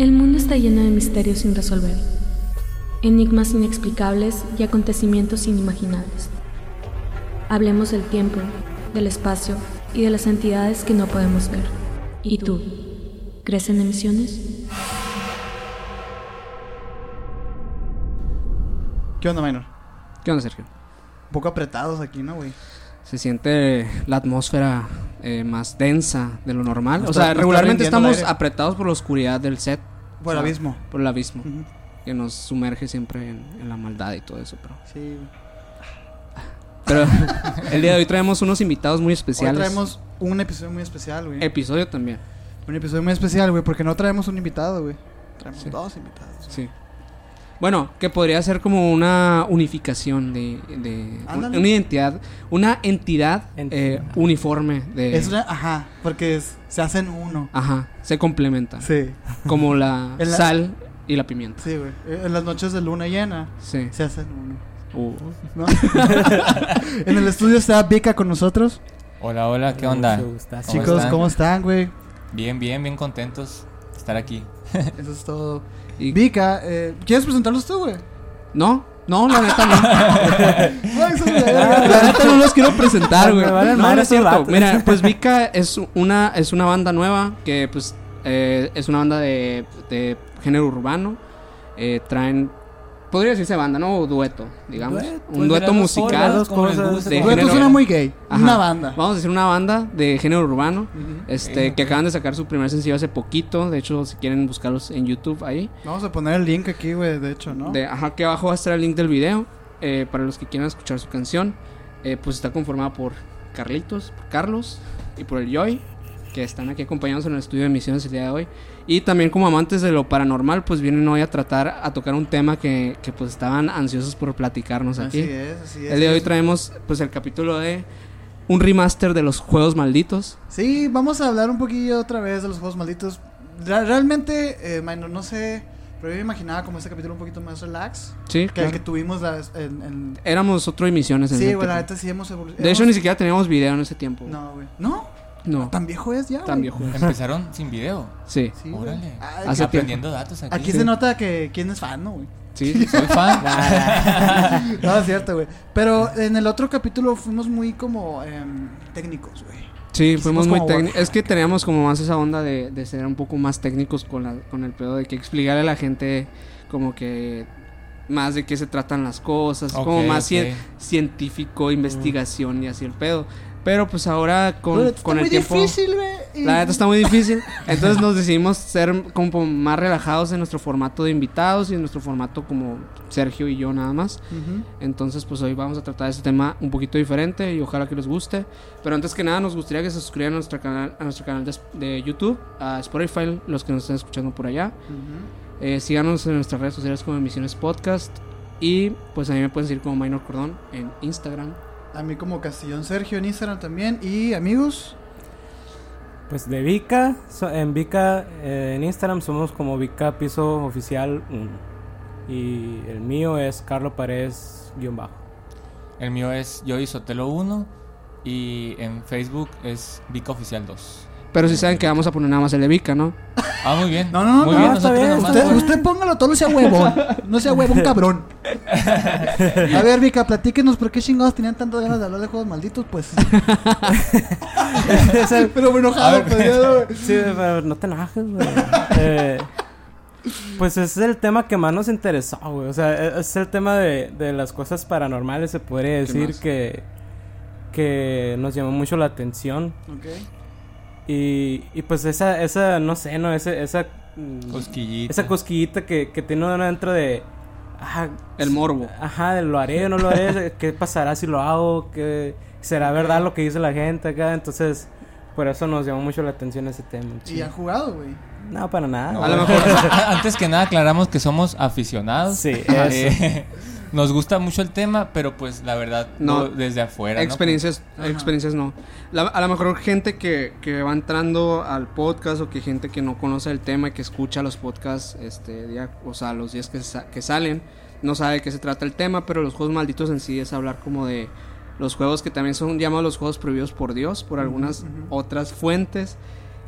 El mundo está lleno de misterios sin resolver, enigmas inexplicables y acontecimientos inimaginables. Hablemos del tiempo, del espacio y de las entidades que no podemos ver. ¿Y tú? ¿Crees en emisiones? ¿Qué onda, Minor? ¿Qué onda, Sergio? Un poco apretados aquí, ¿no, güey? Se siente la atmósfera eh, más densa de lo normal. No o sea, regularmente estamos apretados por la oscuridad del set. Por el abismo. Por el abismo. Que nos sumerge siempre en, en la maldad y todo eso. Pero, Sí, güey. pero el día de hoy traemos unos invitados muy Hoy especiales. traemos un episodio muy especial, güey. Episodio también. Un episodio muy especial, güey, porque no traemos un invitado, güey. Traemos Sí. dos invitados. Sí. Bueno, que podría ser como una unificación de, de Ándale. una identidad, una entidad eh, uniforme de, Es una, ajá, porque es- se hacen uno. ajá, se complementa, Sí, como la, sal y la pimienta. sí, güey. Eh, En las noches de luna llena Sí. se hacen uno. Uh. ¿no? en el estudio está Vika con nosotros. Hola, hola, ¿qué onda? ¿Cómo Chicos, están? ¿cómo están, güey? Bien, bien, bien contentos de estar aquí. Eso es todo. Y- Vika, eh, ¿quieres presentarlos tú, güey? No, no, la neta no. La neta no los quiero presentar, güey. No, no es cierto. Mira, pues Vika es una, es una banda nueva que pues eh, es una banda de, de género urbano. Eh, traen, podría decirse banda, ¿no? O dueto, digamos. Un Pues dueto dos musical. les cosas. De Dueto género- suena muy gay. Ajá. Una banda. Vamos a decir una banda de género urbano. Este, que acaban de sacar su primer sencillo hace poquito. De hecho, si quieren buscarlos en YouTube ahí. Vamos a poner el link aquí, güey, de hecho, ¿no? De, ajá, que abajo va a estar el link del video. eh, para los que quieran escuchar su canción. Eh, pues está conformada por Carlitos, por Carlos y por el Joy. Que están aquí acompañados en el estudio de emisiones el día de hoy. Y también como amantes de lo paranormal, pues vienen hoy a tratar, a tocar un tema que, que pues estaban ansiosos por platicarnos aquí. Así es, así es. el día de hoy traemos pues el capítulo de un remaster de los juegos malditos. Sí, vamos a hablar un poquillo otra vez de los juegos malditos. Realmente, eh, Minor, no sé, pero yo me imaginaba como este capítulo un poquito más relax Sí, que claro. el que tuvimos las- en... en- Éramos otro emisiones en Sí, ese güey, la neta sí hemos evolucionado. De hecho, ni siquiera teníamos video en ese tiempo. No, güey. ¿No? No, ¿Tan viejo es ya, tan viejo. Empezaron sin video. Sí, Sí. Órale. Ah, Hace Aprendiendo datos aquí. Aquí se nota que quién es fan, ¿no, güey? sí. Soy fan. No, es cierto, güey. Pero en el otro capítulo fuimos muy como em, técnicos, güey. Sí, fuimos muy técnicos. Es que teníamos como más esa onda de, de ser un poco más técnicos con, la, con el pedo de que explicarle a la gente como que más de qué se tratan las cosas, como más científico, investigación y así el pedo. Pero pues ahora con, con el muy tiempo... difícil, y- La neta está muy difícil. Entonces nos decidimos ser como más relajados en nuestro formato de invitados y en nuestro formato como Sergio y yo nada más. Entonces, pues hoy vamos a tratar este tema un poquito diferente y ojalá que les guste. Pero antes que nada, nos gustaría que se suscribieran a nuestro canal, a nuestro canal de, de YouTube, a Spotify, los que nos estén escuchando por allá. Eh, síganos en nuestras redes sociales como Emisiones Podcast. Y pues a mí me pueden seguir como Minor Cordón en Instagram. A mí como Castillón Sergio en Instagram también. Y amigos, Pues de Vika, en Vika, eh, en Instagram somos como Vika Piso Oficial 1. Y el mío es Carlo Paredes guion bajo. El mío es Joey Sotelo 1 y en Facebook es Vica Oficial 2. Pero si saben que vamos a poner nada más el de Vika, ¿no? Ah, muy bien. No, no, no, muy no, bien, está bien, nomás, usted, póngalo todo, no sea huevón. No sea huevón, cabrón. A ver, Vika, platíquenos por qué chingados tenían tantas ganas de hablar de juegos malditos, pues. Pero me enojado, pues, ya, güey. Sí, pero no te enojes, güey. Eh, pues es el tema que más nos interesó, güey. O sea, es el tema de, de las cosas paranormales, se podría decir que, que nos llamó mucho la atención. Ok. Y, y pues esa, esa, no sé, ¿no? Esa, esa, mm, Cosquillita. esa cosquillita que, que tiene uno dentro de... ah, El morbo. Ajá, de lo haré o no lo haré, qué pasará si lo hago, qué será verdad lo que dice la gente acá, entonces por eso nos llamó mucho la atención ese tema. Y han jugado, güey. No, para nada. A lo mejor Antes que nada aclaramos que somos aficionados. Sí, Eh, nos gusta mucho el tema, pero pues la verdad No. no, desde afuera. ¿no? Experiencias, Ajá. experiencias no. La- a lo mejor gente que, que va entrando al podcast o que gente que no conoce el tema y que escucha los podcasts, este día, o sea, los días que, sa- que salen, no sabe de qué se trata el tema, pero los juegos malditos en sí es hablar como de los juegos que también son llamados los juegos prohibidos por Dios, por algunas otras fuentes.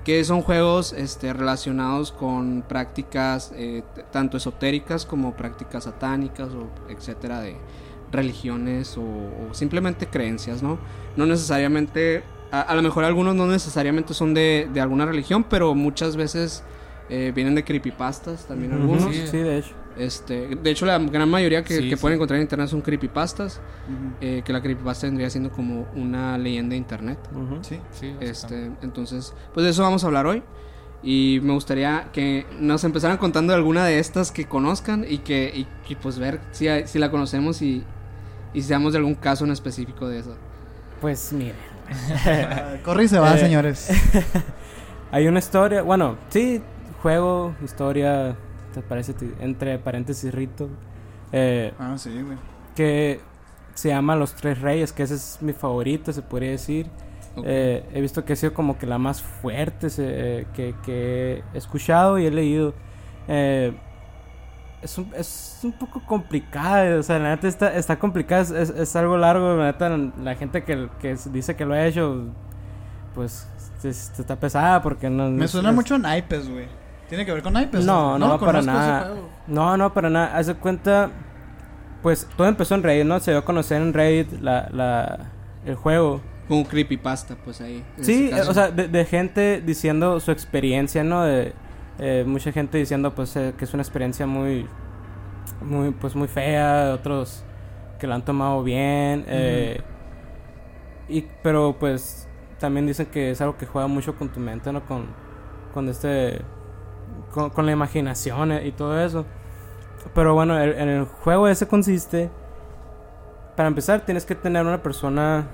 Que son juegos este, relacionados con prácticas eh, tanto esotéricas como prácticas satánicas o etcétera de religiones o, o simplemente creencias, ¿no? No necesariamente, a, a lo mejor algunos no necesariamente son de, de alguna religión, pero muchas veces eh, vienen de creepypastas también algunos. sí, de hecho. Este, de hecho, la gran mayoría que, Sí, que sí. pueden encontrar en internet son creepypastas. Eh, que la creepypasta vendría siendo como una leyenda de internet. Sí. Sí, Este, entonces, pues de eso vamos a hablar hoy. Y me gustaría que nos empezaran contando alguna de estas que conozcan y que y, y, pues ver si, si la conocemos y, y si sabemos de algún caso en específico de eso. Pues mire. Corre y se va, Eh, señores. Hay una historia, bueno, sí, juego, historia, te parece entre paréntesis rito, eh, Ah, sí, güey. que se llama Los Tres Reyes, que ese es mi favorito, se podría decir. Eh, he visto que ha sido como que la más fuerte se- eh, que, que he escuchado y he leído. Eh, es, un, es un poco complicada, o sea, la neta está, está complicada, es, es- es algo largo, la neta, la gente que, que dice que lo ha hecho, pues es- está pesada porque no... Me suena mucho a naipes, güey. ¿Tiene que ver con naipes? No, no, para conozco ese nada. No, no, para nada. Haz de cuenta, pues todo empezó en Reddit, ¿no? Se dio a conocer en Reddit la, la, el juego. Como creepypasta, pues ahí. Sí, o sea, de, de gente diciendo su experiencia, ¿no? De eh, mucha gente diciendo, pues, eh, que es una experiencia muy, muy, pues, muy fea. Otros que la han tomado bien. eh, y, pero, pues, también dicen que es algo que juega mucho con tu mente, ¿no? Con, con este, con, con la imaginación y todo eso. Pero bueno, el- en el juego ese consiste, para empezar, tienes que tener una persona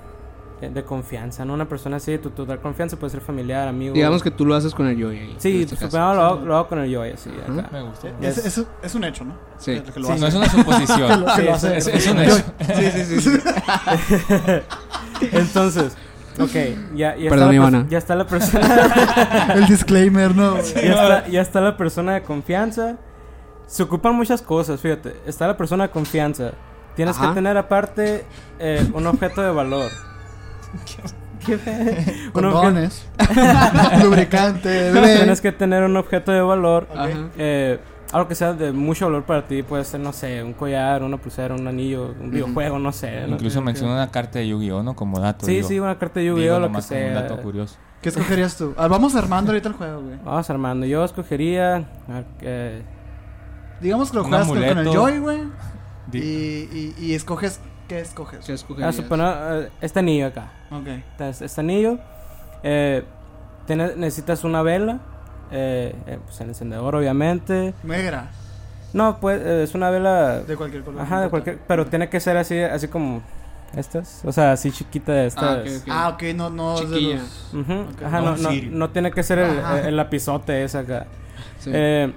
eh, de confianza, ¿no? Una persona así de tu total confianza, puede ser familiar, amigo. Digamos que tú lo haces con el yo ahí. Sí, este pues, lo, hago- lo hago con el yo así, Ajá. acá. Me gustó. Es, Es- es, un hecho, ¿no? Sí. Que- que lo Sí, no es una suposición. Que lo- que Sí, lo es- hace. es, es un hecho. Sí, sí, sí. sí. Entonces, ok, ya, ya, Perdón, está, la ya está la persona. El disclaimer, ¿no? ya, está, ya está la persona de confianza. Se ocupan muchas cosas, fíjate. Está la persona de confianza. Tienes Ajá. que tener aparte eh, un objeto de valor. ¿Qué? objeto- Condones. Lubricante. Tienes que tener un objeto de valor. Ajá. eh, algo que sea de mucho valor para ti. Puede ser, no sé, un collar, una pulsera, un anillo, un videojuego, no sé. ¿no? Incluso menciona una carta de Yu-Gi-Oh, ¿no? Como dato. Sí, digo. sí, una carta de Yu-Gi-Oh, lo que como un sea. dato curioso. ¿Qué escogerías tú? Ah, vamos armando ahorita el juego, güey. Vamos armando. Yo escogería. ah, eh, Digamos que lo juegas con, el. Joy, güey. Y, y, y escoges. ¿Qué escoges? ¿Qué a escogerías? suponer eh, este anillo acá. Ok. Este, este anillo. Eh, necesitas una vela. Eh, eh, pues el encendedor, obviamente. Negra. No, pues eh, es una vela. De cualquier color. Ajá, de cualquier. Pero tiene que ser así, así como estas. O sea, así chiquita de estas. Ah, ok, ok. Ah, ok, no, no. de. Ajá, No, no, no, Sirio. no tiene que ser el, Ajá. el lapizote ese acá. Sí. Eh,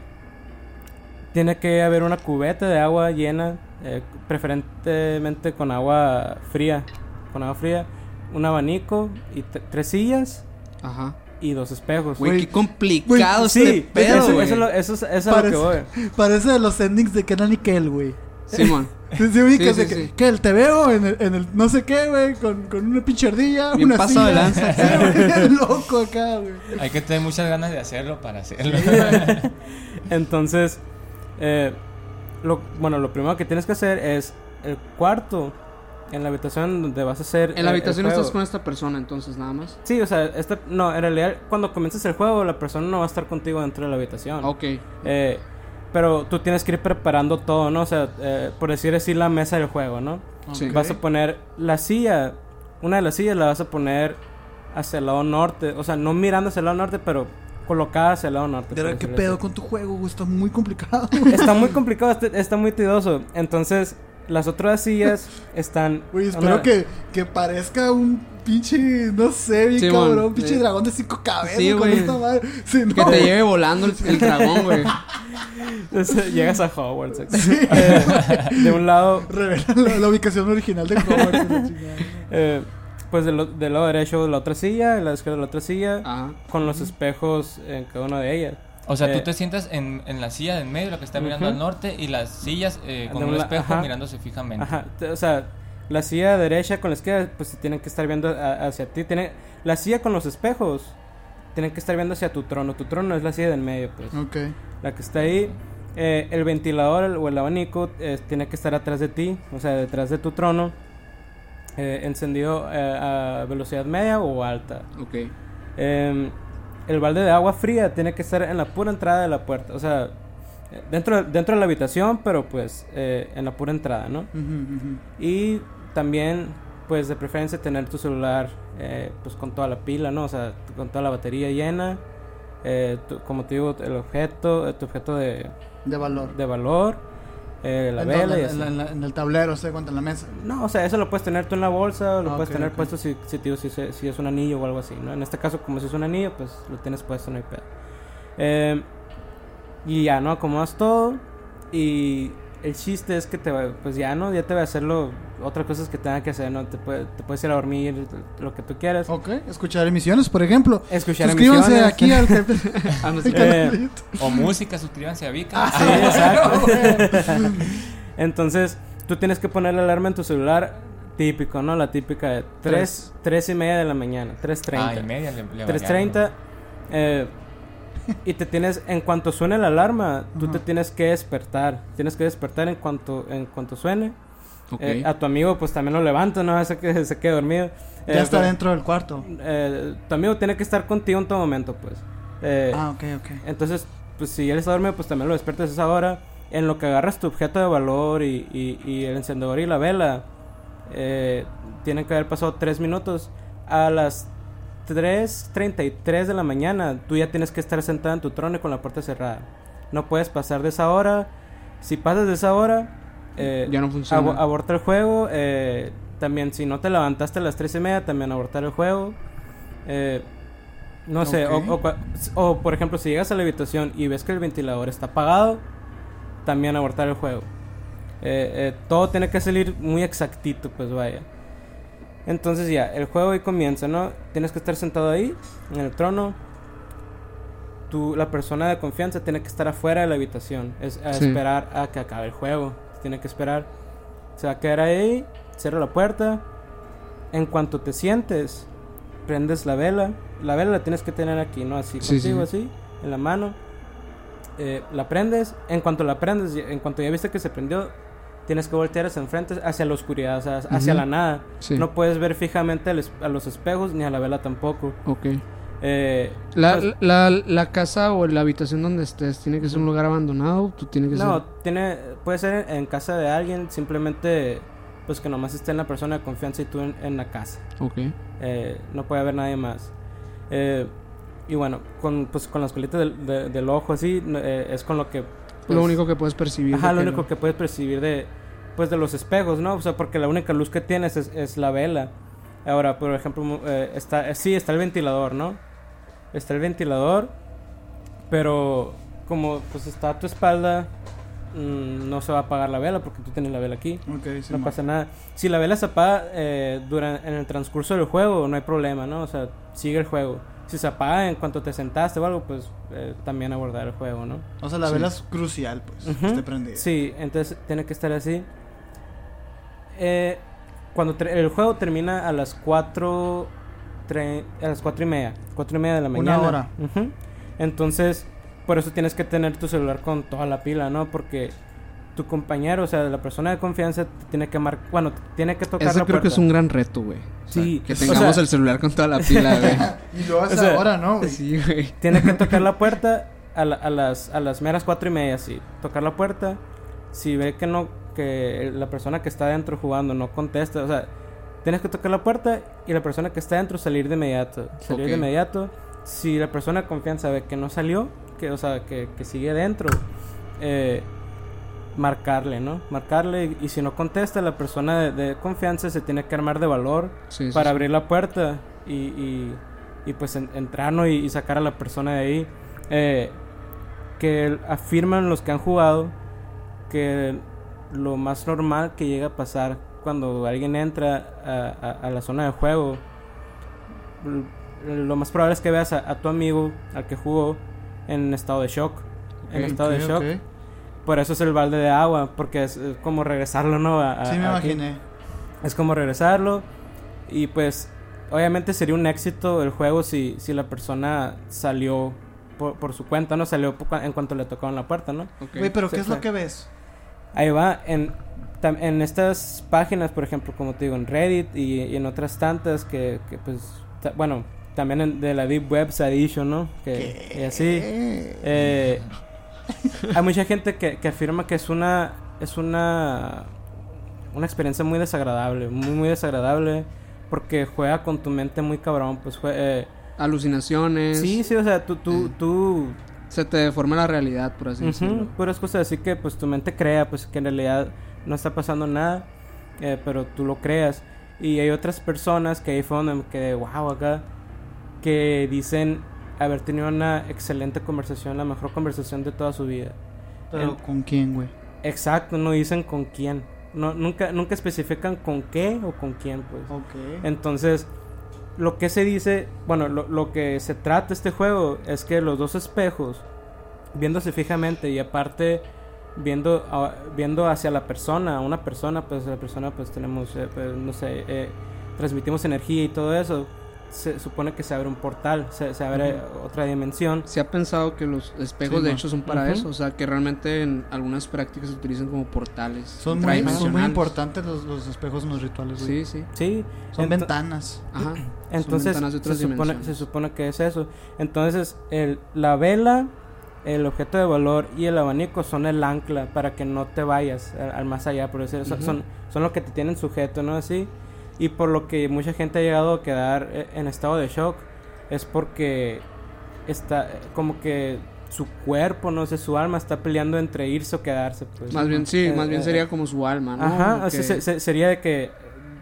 tiene que haber una cubeta de agua llena, eh, preferentemente con agua fría. Con agua fría, un abanico y tres sillas Ajá. Y dos espejos. Güey, Güey, qué complicado sí, este pedo, eso, güey. eso, es lo- eso es- eso es a lo que voy. Parece, parece de los endings de Kenan y Kel, güey. Simón. Sí, sí, ubicas Sí, de sí, que, sí. Kel, te veo en el, en el no sé qué, güey, con, con una pinche ardilla, Bien una pasado de silla. lanza. Sí, güey, loco acá, güey. Hay que tener muchas ganas de hacerlo para hacerlo. Entonces, eh, lo, bueno, lo primero que tienes que hacer es el cuarto en la habitación donde vas a hacer. En la el- habitación juego. estás con esta persona, entonces, nada más. Sí, o sea, este, no, en realidad cuando comienzas el juego la persona no va a estar contigo dentro de la habitación. Ok. Eh, pero tú tienes que ir preparando todo, ¿no? O sea, eh, por decir así la mesa del juego, ¿no? Vas a poner la silla, una de las sillas la vas a poner hacia el lado norte, o sea, no mirando hacia el lado norte, pero colocada hacia el lado norte. Verdad, ¿Qué pedo así. con tu juego, güey? Está muy complicado. Está muy complicado, está, está muy tedioso. Entonces, las otras sillas están... Güey, espero una- que, que parezca un pinche, no sé, bien cabrón, un pinche eh, dragón de cinco cabezas sí, con güey. esta madre. Sí, no, Que te lleve volando el, el dragón, güey. Entonces, llegas a Hogwarts. Eh, de un lado, Revelan la, la ubicación original de Hogwarts. eh, pues del, del lado derecho la otra silla, de la izquierda la otra silla, Ajá. con los espejos en cada una de ellas. O sea, Eh, tú te sientas en, en la silla de en medio, la que está mirando al norte, y las sillas eh, con De un espejo ajá. mirándose fijamente. Ajá, o sea, la silla derecha con la izquierda, pues tienen que estar viendo a- hacia ti. Tiene, la silla con los espejos tienen que estar viendo hacia tu trono. Tu trono es la silla del medio, pues. Ok. La que está ahí. Eh, el ventilador el- o el abanico eh, tiene que estar atrás de ti, o sea, detrás de tu trono. eh, encendido eh, a velocidad media o alta. Ok. El balde de agua fría tiene que estar en la pura entrada de la puerta. O sea, dentro, dentro de la habitación, pero pues eh, en la pura entrada, ¿no? Y también, pues de preferencia tener tu celular eh, pues con toda la pila, ¿no? O sea, con toda la batería llena. Eh, tu- como te digo, el objeto, eh, tu objeto de, De valor. de valor, eh, la En vela y en, así. la- en la- en el tablero, se cuenta en la mesa. No, o sea, eso lo puedes tener tú en la bolsa, o lo Ah, puedes tener puesto si, si, digo, si, si es un anillo o algo así, ¿no? En este caso, como si es un anillo, pues lo tienes puesto, no hay pedo. Eh, y ya, ¿no? Acomodas todo y el chiste es que te va, pues ya, ¿no? Ya te va a hacerlo, otras cosas que tenga que hacer, ¿no? Te, puede- te puedes ir a dormir, lo que tú quieras. Ok, escuchar emisiones, por ejemplo. Escuchar Suscríbanse emisiones. aquí al. Ah, al. Eh. O música, suscríbanse a Vika. Sí, exacto. Entonces, tú tienes que poner la alarma en tu celular típico, ¿no? La típica de 3, tres y media de la mañana, 3.30. Ah, y media le, le 3.30 eh, y te tienes, en cuanto suene la alarma, tú te tienes que despertar. Tienes que despertar en cuanto, en cuanto suene. Eh, a tu amigo pues también lo levanta, no hace que se quede dormido. Ya Eh, está pero, dentro del cuarto. eh, tu amigo tiene que estar contigo en todo momento, pues. Eh, Ah, ok, ok. entonces, pues si él está dormido, pues también lo despiertas a esa hora. En lo que agarras tu objeto de valor y, y- y el encendedor y la vela, eh, tienen que haber pasado 3 minutos. A las 3.33 de la mañana, tú ya tienes que estar sentado en tu trono y con la puerta cerrada. No puedes pasar de esa hora. Si pasas de esa hora, eh, Ya no funciona. abo- aborta el juego. eh, también, si no te levantaste a las 3 y media, también abortar el juego. Eh, no sé, o- por ejemplo, si llegas a la habitación y ves que el ventilador está apagado, también abortar el juego. Todo tiene que salir muy exactito, pues vaya. Entonces ya, el juego ahí comienza, ¿no? Tienes que estar sentado ahí, en el trono. Tú, la persona de confianza tiene que estar afuera de la habitación. Es a Sí. esperar a que acabe el juego. Tiene que esperar. Se va a quedar ahí, cierra la puerta. En cuanto te sientes, prendes la vela. La vela la tienes que tener aquí, ¿no? Así Sí, contigo, sí. así, en la mano. Eh, la prendes. En cuanto la prendes, en cuanto ya viste que se prendió, tienes que voltear hacia enfrente, hacia la oscuridad, o sea, hacia la nada. Sí. No puedes ver fijamente a los espejos ni a la vela tampoco. Ok. Eh, La, pues, la, la casa o la habitación donde estés tiene que ser un lugar abandonado. Tú tienes que no, ser. tiene, puede ser en, en casa de alguien, simplemente pues que nomás esté en la persona de confianza y tú en, en la casa. Ok. Eh, no puede haber nadie más. Eh, y bueno, con, pues, con las colitas del, de- del ojo así, no, eh, es con lo que... pues, lo único que puedes percibir. Ajá, lo que único que puedes percibir de, pues, de los espejos, ¿no? O sea, porque la única luz que tienes es, es la vela. Ahora, por ejemplo, eh, está, eh, sí, está el ventilador, ¿no? Está el ventilador, pero como pues está a tu espalda, mm, no se va a apagar la vela porque tú tienes la vela aquí. Sí, No pasa nada. Si la vela se apaga eh, durante, en el transcurso del juego, no hay problema, ¿no? O sea, sigue el juego. Si se apaga en cuanto te sentaste o algo, pues eh, también abordar el juego, ¿no? O sea, la Sí. vela es crucial, pues. Ujú. que esté prendida. Sí, entonces tiene que estar así. Eh, cuando el juego termina a las 4 a las 4 y media, 4 y media de la Una mañana. hora. Ujú. Entonces, por eso tienes que tener tu celular con toda la pila, ¿no? Porque tu compañero, o sea, la persona de confianza, te tiene que mar bueno, te tiene que tocar Ese la creo que es un gran reto, güey. O sea, Sí, que o tengamos sea- el celular con toda la pila, güey. Y luego hasta O sea, ahora, ¿no? güey? sí, güey. Tiene que tocar la puerta a, la- a las, a las meras cuatro y media, sí. Tocar la puerta. Si ve que no, que la persona que está adentro jugando no contesta, o sea, tienes que tocar la puerta y la persona que está adentro salir de inmediato. Salir de Ok. inmediato. Si la persona de confianza ve que no salió, que, o sea, que, que sigue dentro, eh, marcarle, ¿no? Marcarle y, y si no contesta, la persona de, de confianza se tiene que armar de valor Sí, para sí. abrir la puerta y, y, y, pues en- entrar ¿no? y, y sacar a la persona de ahí. Eh, que afirman los que han jugado que lo más normal que llega a pasar cuando alguien entra a, a- a la zona de juego, lo más probable es que veas a, a tu amigo, al que jugó, en estado de shock. En Ok, estado de Ok, shock. ok. Por eso es el balde de agua, porque es, es como regresarlo, ¿no? Sí, me imaginé. Es como regresarlo. Y pues obviamente sería un éxito el juego si, si la persona salió por, por su cuenta, ¿no? Salió en cuanto le tocaron la puerta, ¿no? Ok. Güey, pero ¿qué es lo que ves? Ahí va, en, en estas páginas, por ejemplo, como te digo, en Reddit y, y en otras tantas que, que, pues, ta- bueno, también en- de la Deep Web se ha dicho, ¿no? Que, y así. eh, hay mucha gente que, que afirma que es una, es una, una experiencia muy desagradable, muy, muy desagradable, porque juega con tu mente muy cabrón, pues, jue- eh, Alucinaciones. sí, sí, o sea, tú, tú, tú Se te deforma la realidad, por así Ujú, decirlo. puras cosas así que pues tu mente crea pues que en realidad no está pasando nada eh, pero tú lo creas y hay otras personas que ahí fue donde me quedé wow acá que dicen haber tenido una excelente conversación la mejor conversación de toda su vida Pero ¿con quién, güey? exacto no dicen con quién no nunca nunca especifican con qué o con quién pues Ok. entonces, lo que se dice, bueno, lo, lo que se trata este juego es que los dos espejos, viéndose fijamente y aparte viendo, a- viendo hacia la persona, a una persona, pues la persona pues tenemos, eh, pues, no sé, eh, transmitimos energía y todo eso, se supone que se abre un portal, se, se abre otra dimensión. Se ha pensado que los espejos Sí, de hecho son para Ujú. eso, o sea, que realmente en algunas prácticas se utilizan como portales Son muy, son muy importantes los, los espejos en los rituales, güey. Sí, sí. Sí, Son ento- ventanas. Ajá. Entonces son ventanas de se supone, se supone que es eso. Entonces el, la vela, el objeto de valor y el abanico son el ancla para que no te vayas al, más allá, por decir, son, Ujú. son, son lo que te tienen sujeto, ¿no? Así. Y por lo que mucha gente ha llegado a quedar eh, en estado de shock es porque está eh, como que su cuerpo, no sé, su alma está peleando entre irse o quedarse. Pues. Más bien, sí, Eh, más bien eh, sería como su alma, ¿no? Ajá, o sea, se- se- sería de que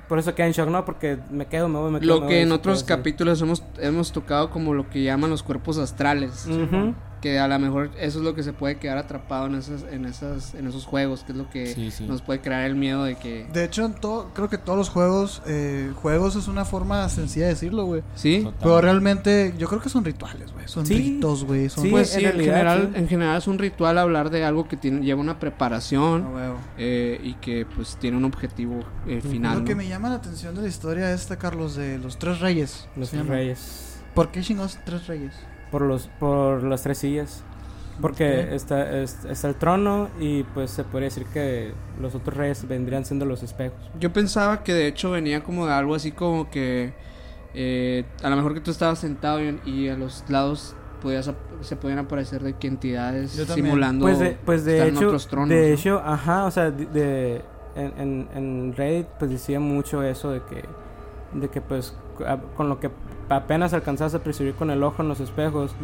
por eso queda en shock, ¿no? Porque me quedo, me voy, me quedo. Lo me que voy, en otros capítulos hemos, hemos tocado como lo que llaman los cuerpos astrales. Ujú. Que a lo mejor eso es lo que se puede quedar atrapado en esas, en esas, en esos juegos, que es lo que Sí, sí. nos puede crear el miedo de que. De hecho, en todo, creo que todos los juegos, eh, juegos es una forma sencilla de decirlo, güey. Sí, Total. Pero realmente, yo creo que son rituales, güey. Son Sí. ritos, güey. Son Sí, pues en sí, en, realidad, general, sí. en general es un ritual hablar de algo que tiene, lleva una preparación Ah, eh, y que pues tiene un objetivo eh, final. Lo que me llama la atención de la historia esta, Carlos, de los tres reyes. Los llama. reyes. ¿Por qué chingados tres reyes? Por los, por las tres sillas. Porque Ok. está, es- está el trono y pues se podría decir que los otros reyes vendrían siendo los espejos. Yo pensaba que de hecho venía como de algo así como que eh, a lo mejor que tú estabas sentado y, y a los lados podías se podían aparecer de que entidades simulando Pues de, pues de estar en hecho, otros tronos. de ¿no? hecho, ajá, o sea, de, de- en, en, en Reddit pues decía mucho eso de que, de que pues con lo que apenas alcanzabas a percibir con el ojo en los espejos,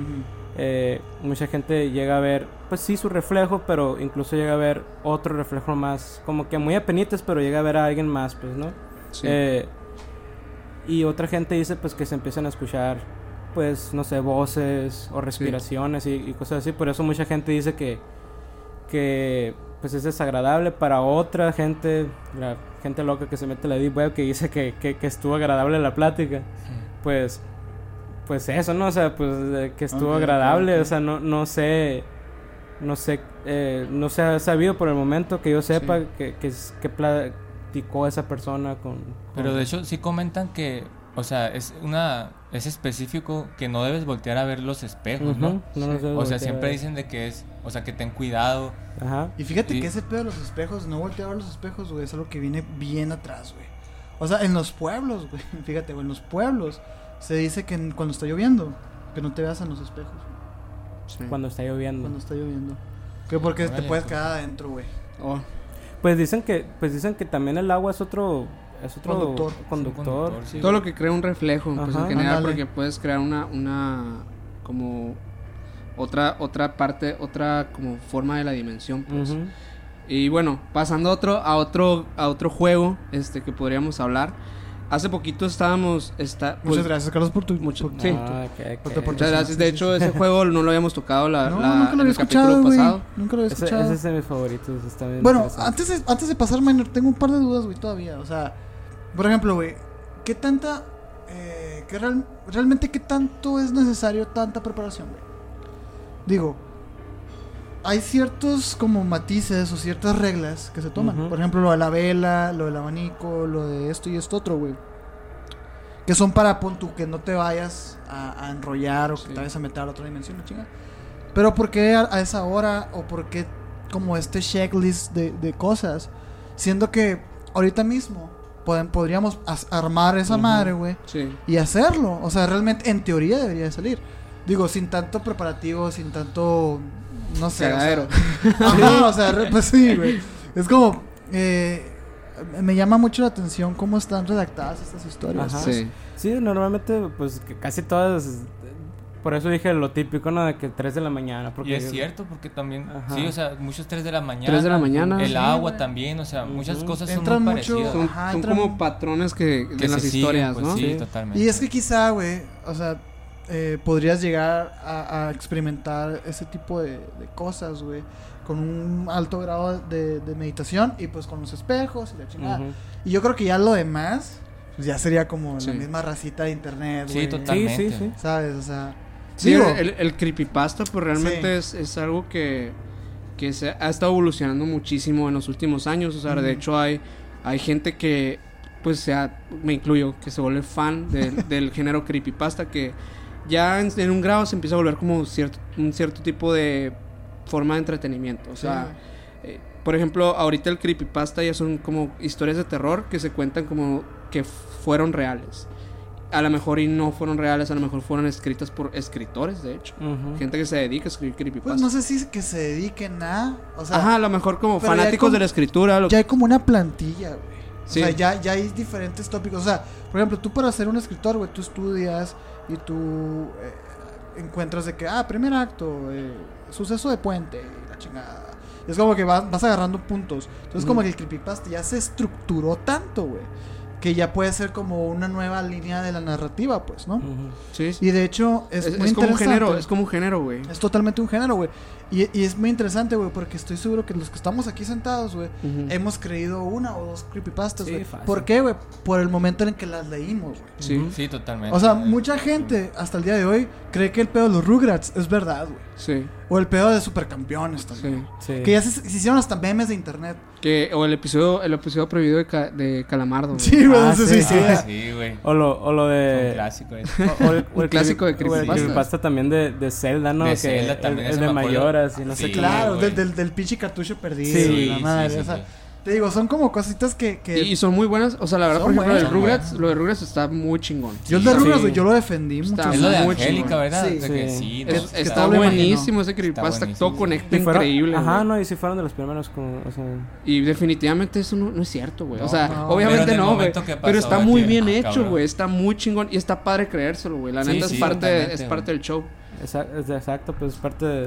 eh, mucha gente llega a ver, pues sí, su reflejo, pero incluso llega a ver otro reflejo más, como que muy apenitas, pero llega a ver a alguien más, pues, ¿no? Sí. Eh, y otra gente dice, pues, que se empiezan a escuchar, pues, no sé, voces o respiraciones y, y cosas así. Por eso mucha gente dice que, que pues, es desagradable para otra gente, la gente loca que se mete a la Deep Web, que dice que, que, que estuvo agradable la plática. Pues, pues eso, ¿no? O sea, pues, que estuvo agradable, o sea, no, no sé... No sé, eh, no se ha sabido por el momento que yo sepa Sí. que, que, platicó esa persona con... Pero de hecho sí comentan que, o sea, es una es específico que no debes voltear a ver los espejos, ¿no? Ujú, no debes O sea, siempre dicen de que es, o sea, que ten cuidado. Ajá. Y fíjate Sí. que ese pedo de los espejos, no voltear a ver los espejos, güey, es algo que viene bien atrás, güey. O sea, en los pueblos, güey, fíjate, güey, en los pueblos se dice que en- cuando está lloviendo, que no te veas en los espejos, güey, Sí. Cuando está lloviendo. cuando está lloviendo. Que porque te puedes pues. quedar adentro, güey. Oh, Pues dicen que, pues dicen que también el agua es otro, es otro Conductor. conductor. conductor, sí. todo lo que crea un reflejo, pues en general, Ándale. porque puedes crear una, una como otra, otra parte, otra como forma de la dimensión, pues. Y bueno, pasando a otro, a otro, a otro juego, este que podríamos hablar. Hace poquito estábamos, está, pues, Muchas gracias, Carlos, por tu. mucho- por- sí. Ah, tu aportación. Muchas gracias. De hecho, ese juego no lo habíamos tocado la, No, la- nunca lo en había el capítulo escuchado, güey. pasado. Nunca lo había Ese, escuchado. ese es de mis favoritos. Está bien Bueno, antes de, antes de pasar, Minor, tengo un par de dudas, güey, todavía. O sea, por ejemplo, güey, ¿qué tanta. Eh, qué real- realmente qué tanto es necesario tanta preparación, güey? Digo, hay ciertos como matices o ciertas reglas que se toman. Por ejemplo, lo de la vela, lo del abanico, lo de esto y esto otro, güey. que son para pon tú, que no te vayas a, a enrollar o que te vayas a meter a otra dimensión, chinga. Pero ¿por qué a, a esa hora o por qué como este checklist de, de cosas? Siendo que ahorita mismo pueden, podríamos as- armar esa Ujú. madre, güey, Sí. y hacerlo. O sea, realmente en teoría debería de salir. Digo, sin tanto preparativo, sin tanto, no sé. o sea, Cagadero. Ajá, o sea, re- pues sí, güey. Es como, eh, me llama mucho la atención cómo están redactadas estas historias. Ajá. Sí. Sí, normalmente, pues que casi todas. Por eso dije lo típico, ¿no? De que 3 de la mañana. Porque Y es cierto, porque también, Ajá. sí, o sea, muchos 3 de la mañana. 3 de la mañana. El Sí, agua güey. también, o sea, muchas cosas son muy mucho- parecidas. Son, Ajá, son entran- como patrones que, que de las siguen, historias, pues, ¿no? Sí, Sí. totalmente. Y es que quizá, güey, o sea, eh, podrías llegar a, a experimentar ese tipo de, de cosas, güey, con un alto grado de, de meditación y pues con los espejos y la chingada. Y yo creo que ya lo demás, pues ya sería como Sí. la misma racita de internet, Sí, güey. totalmente. Sí, sí, sí. ¿Sabes? O sea, Sí, digo, el, el creepypasta pues realmente es, es algo que, que se ha estado evolucionando muchísimo en los últimos años. O sea, de hecho hay, hay gente que, pues sea, me incluyo, que se vuelve fan del, del género creepypasta que ya en, en un grado se empieza a volver como cierto, un cierto tipo de forma de entretenimiento. O sea, eh, por ejemplo, ahorita el creepypasta ya son como historias de terror que se cuentan como que fueron reales. A lo mejor y no fueron reales, a lo mejor fueron escritas por escritores, de hecho. Gente que se dedica a escribir creepypasta. pues no sé si es que se dediquen a, o sea, Ajá, a lo mejor como fanáticos como- de la escritura. lo- ya hay como una plantilla, güey. Sí. O sea, ya, ya hay diferentes tópicos. O sea, por ejemplo, tú para ser un escritor, güey, tú estudias y tú eh, encuentras de que, ah, primer acto, eh, suceso de puente, y la chingada. Y es como que vas, vas agarrando puntos. Entonces, como que el creepypasta ya se estructuró tanto, güey, que ya puede ser como una nueva línea de la narrativa, pues, ¿no? Sí, sí. Y de hecho, es, Es, muy es como un género, es como un género, güey. Es totalmente un género, güey. Y, y es muy interesante, güey, porque estoy seguro que los que estamos aquí sentados, güey, hemos creído una o dos creepypastas, güey. ¿Por qué, güey? Por el momento en el que las leímos, güey. Sí, Sí, totalmente. O sea, mucha gente hasta el día de hoy cree que el pedo de los Rugrats es verdad, güey. sí, O el pedo de supercampeones también. sí. Sí. Que ya se, se hicieron hasta memes de internet. Que, o el episodio, el episodio prohibido de, Ca- de Calamardo. güey. Sí, güey, Ah, sí, si sí. sí. Sí, güey. O lo, o lo Un de. clásico. O, o el, o Un el clásico de creepy- o el creepypasta. creepypasta también de, de Zelda, ¿no? De que Zelda el- también, el, ese de mayoras y no sé qué. Claro, del, del, del pinche cartucho perdido. Sí, la madre. Te digo, son como cositas que. que Y, son muy buenas. O sea, la verdad, por ejemplo, lo de. Rugrats, lo de Rugrats está muy chingón. yo el de. Rugrats, yo lo defendí mucho. Está Es lo de muy Angélica, chingón. ¿verdad? Sí. Que Sí. Es- está buenísimo ese creepypasta. Todo conecta increíble. Ajá, no, y si fueron de los primeros, como, o sea. Y definitivamente eso no, no es cierto, güey. o sea, no. obviamente no, güey. Pero está muy bien ah, hecho, güey. Está muy chingón. Y está padre creérselo, güey. La Sí, neta sí, es, parte, es parte del show. Exacto, pues es parte de,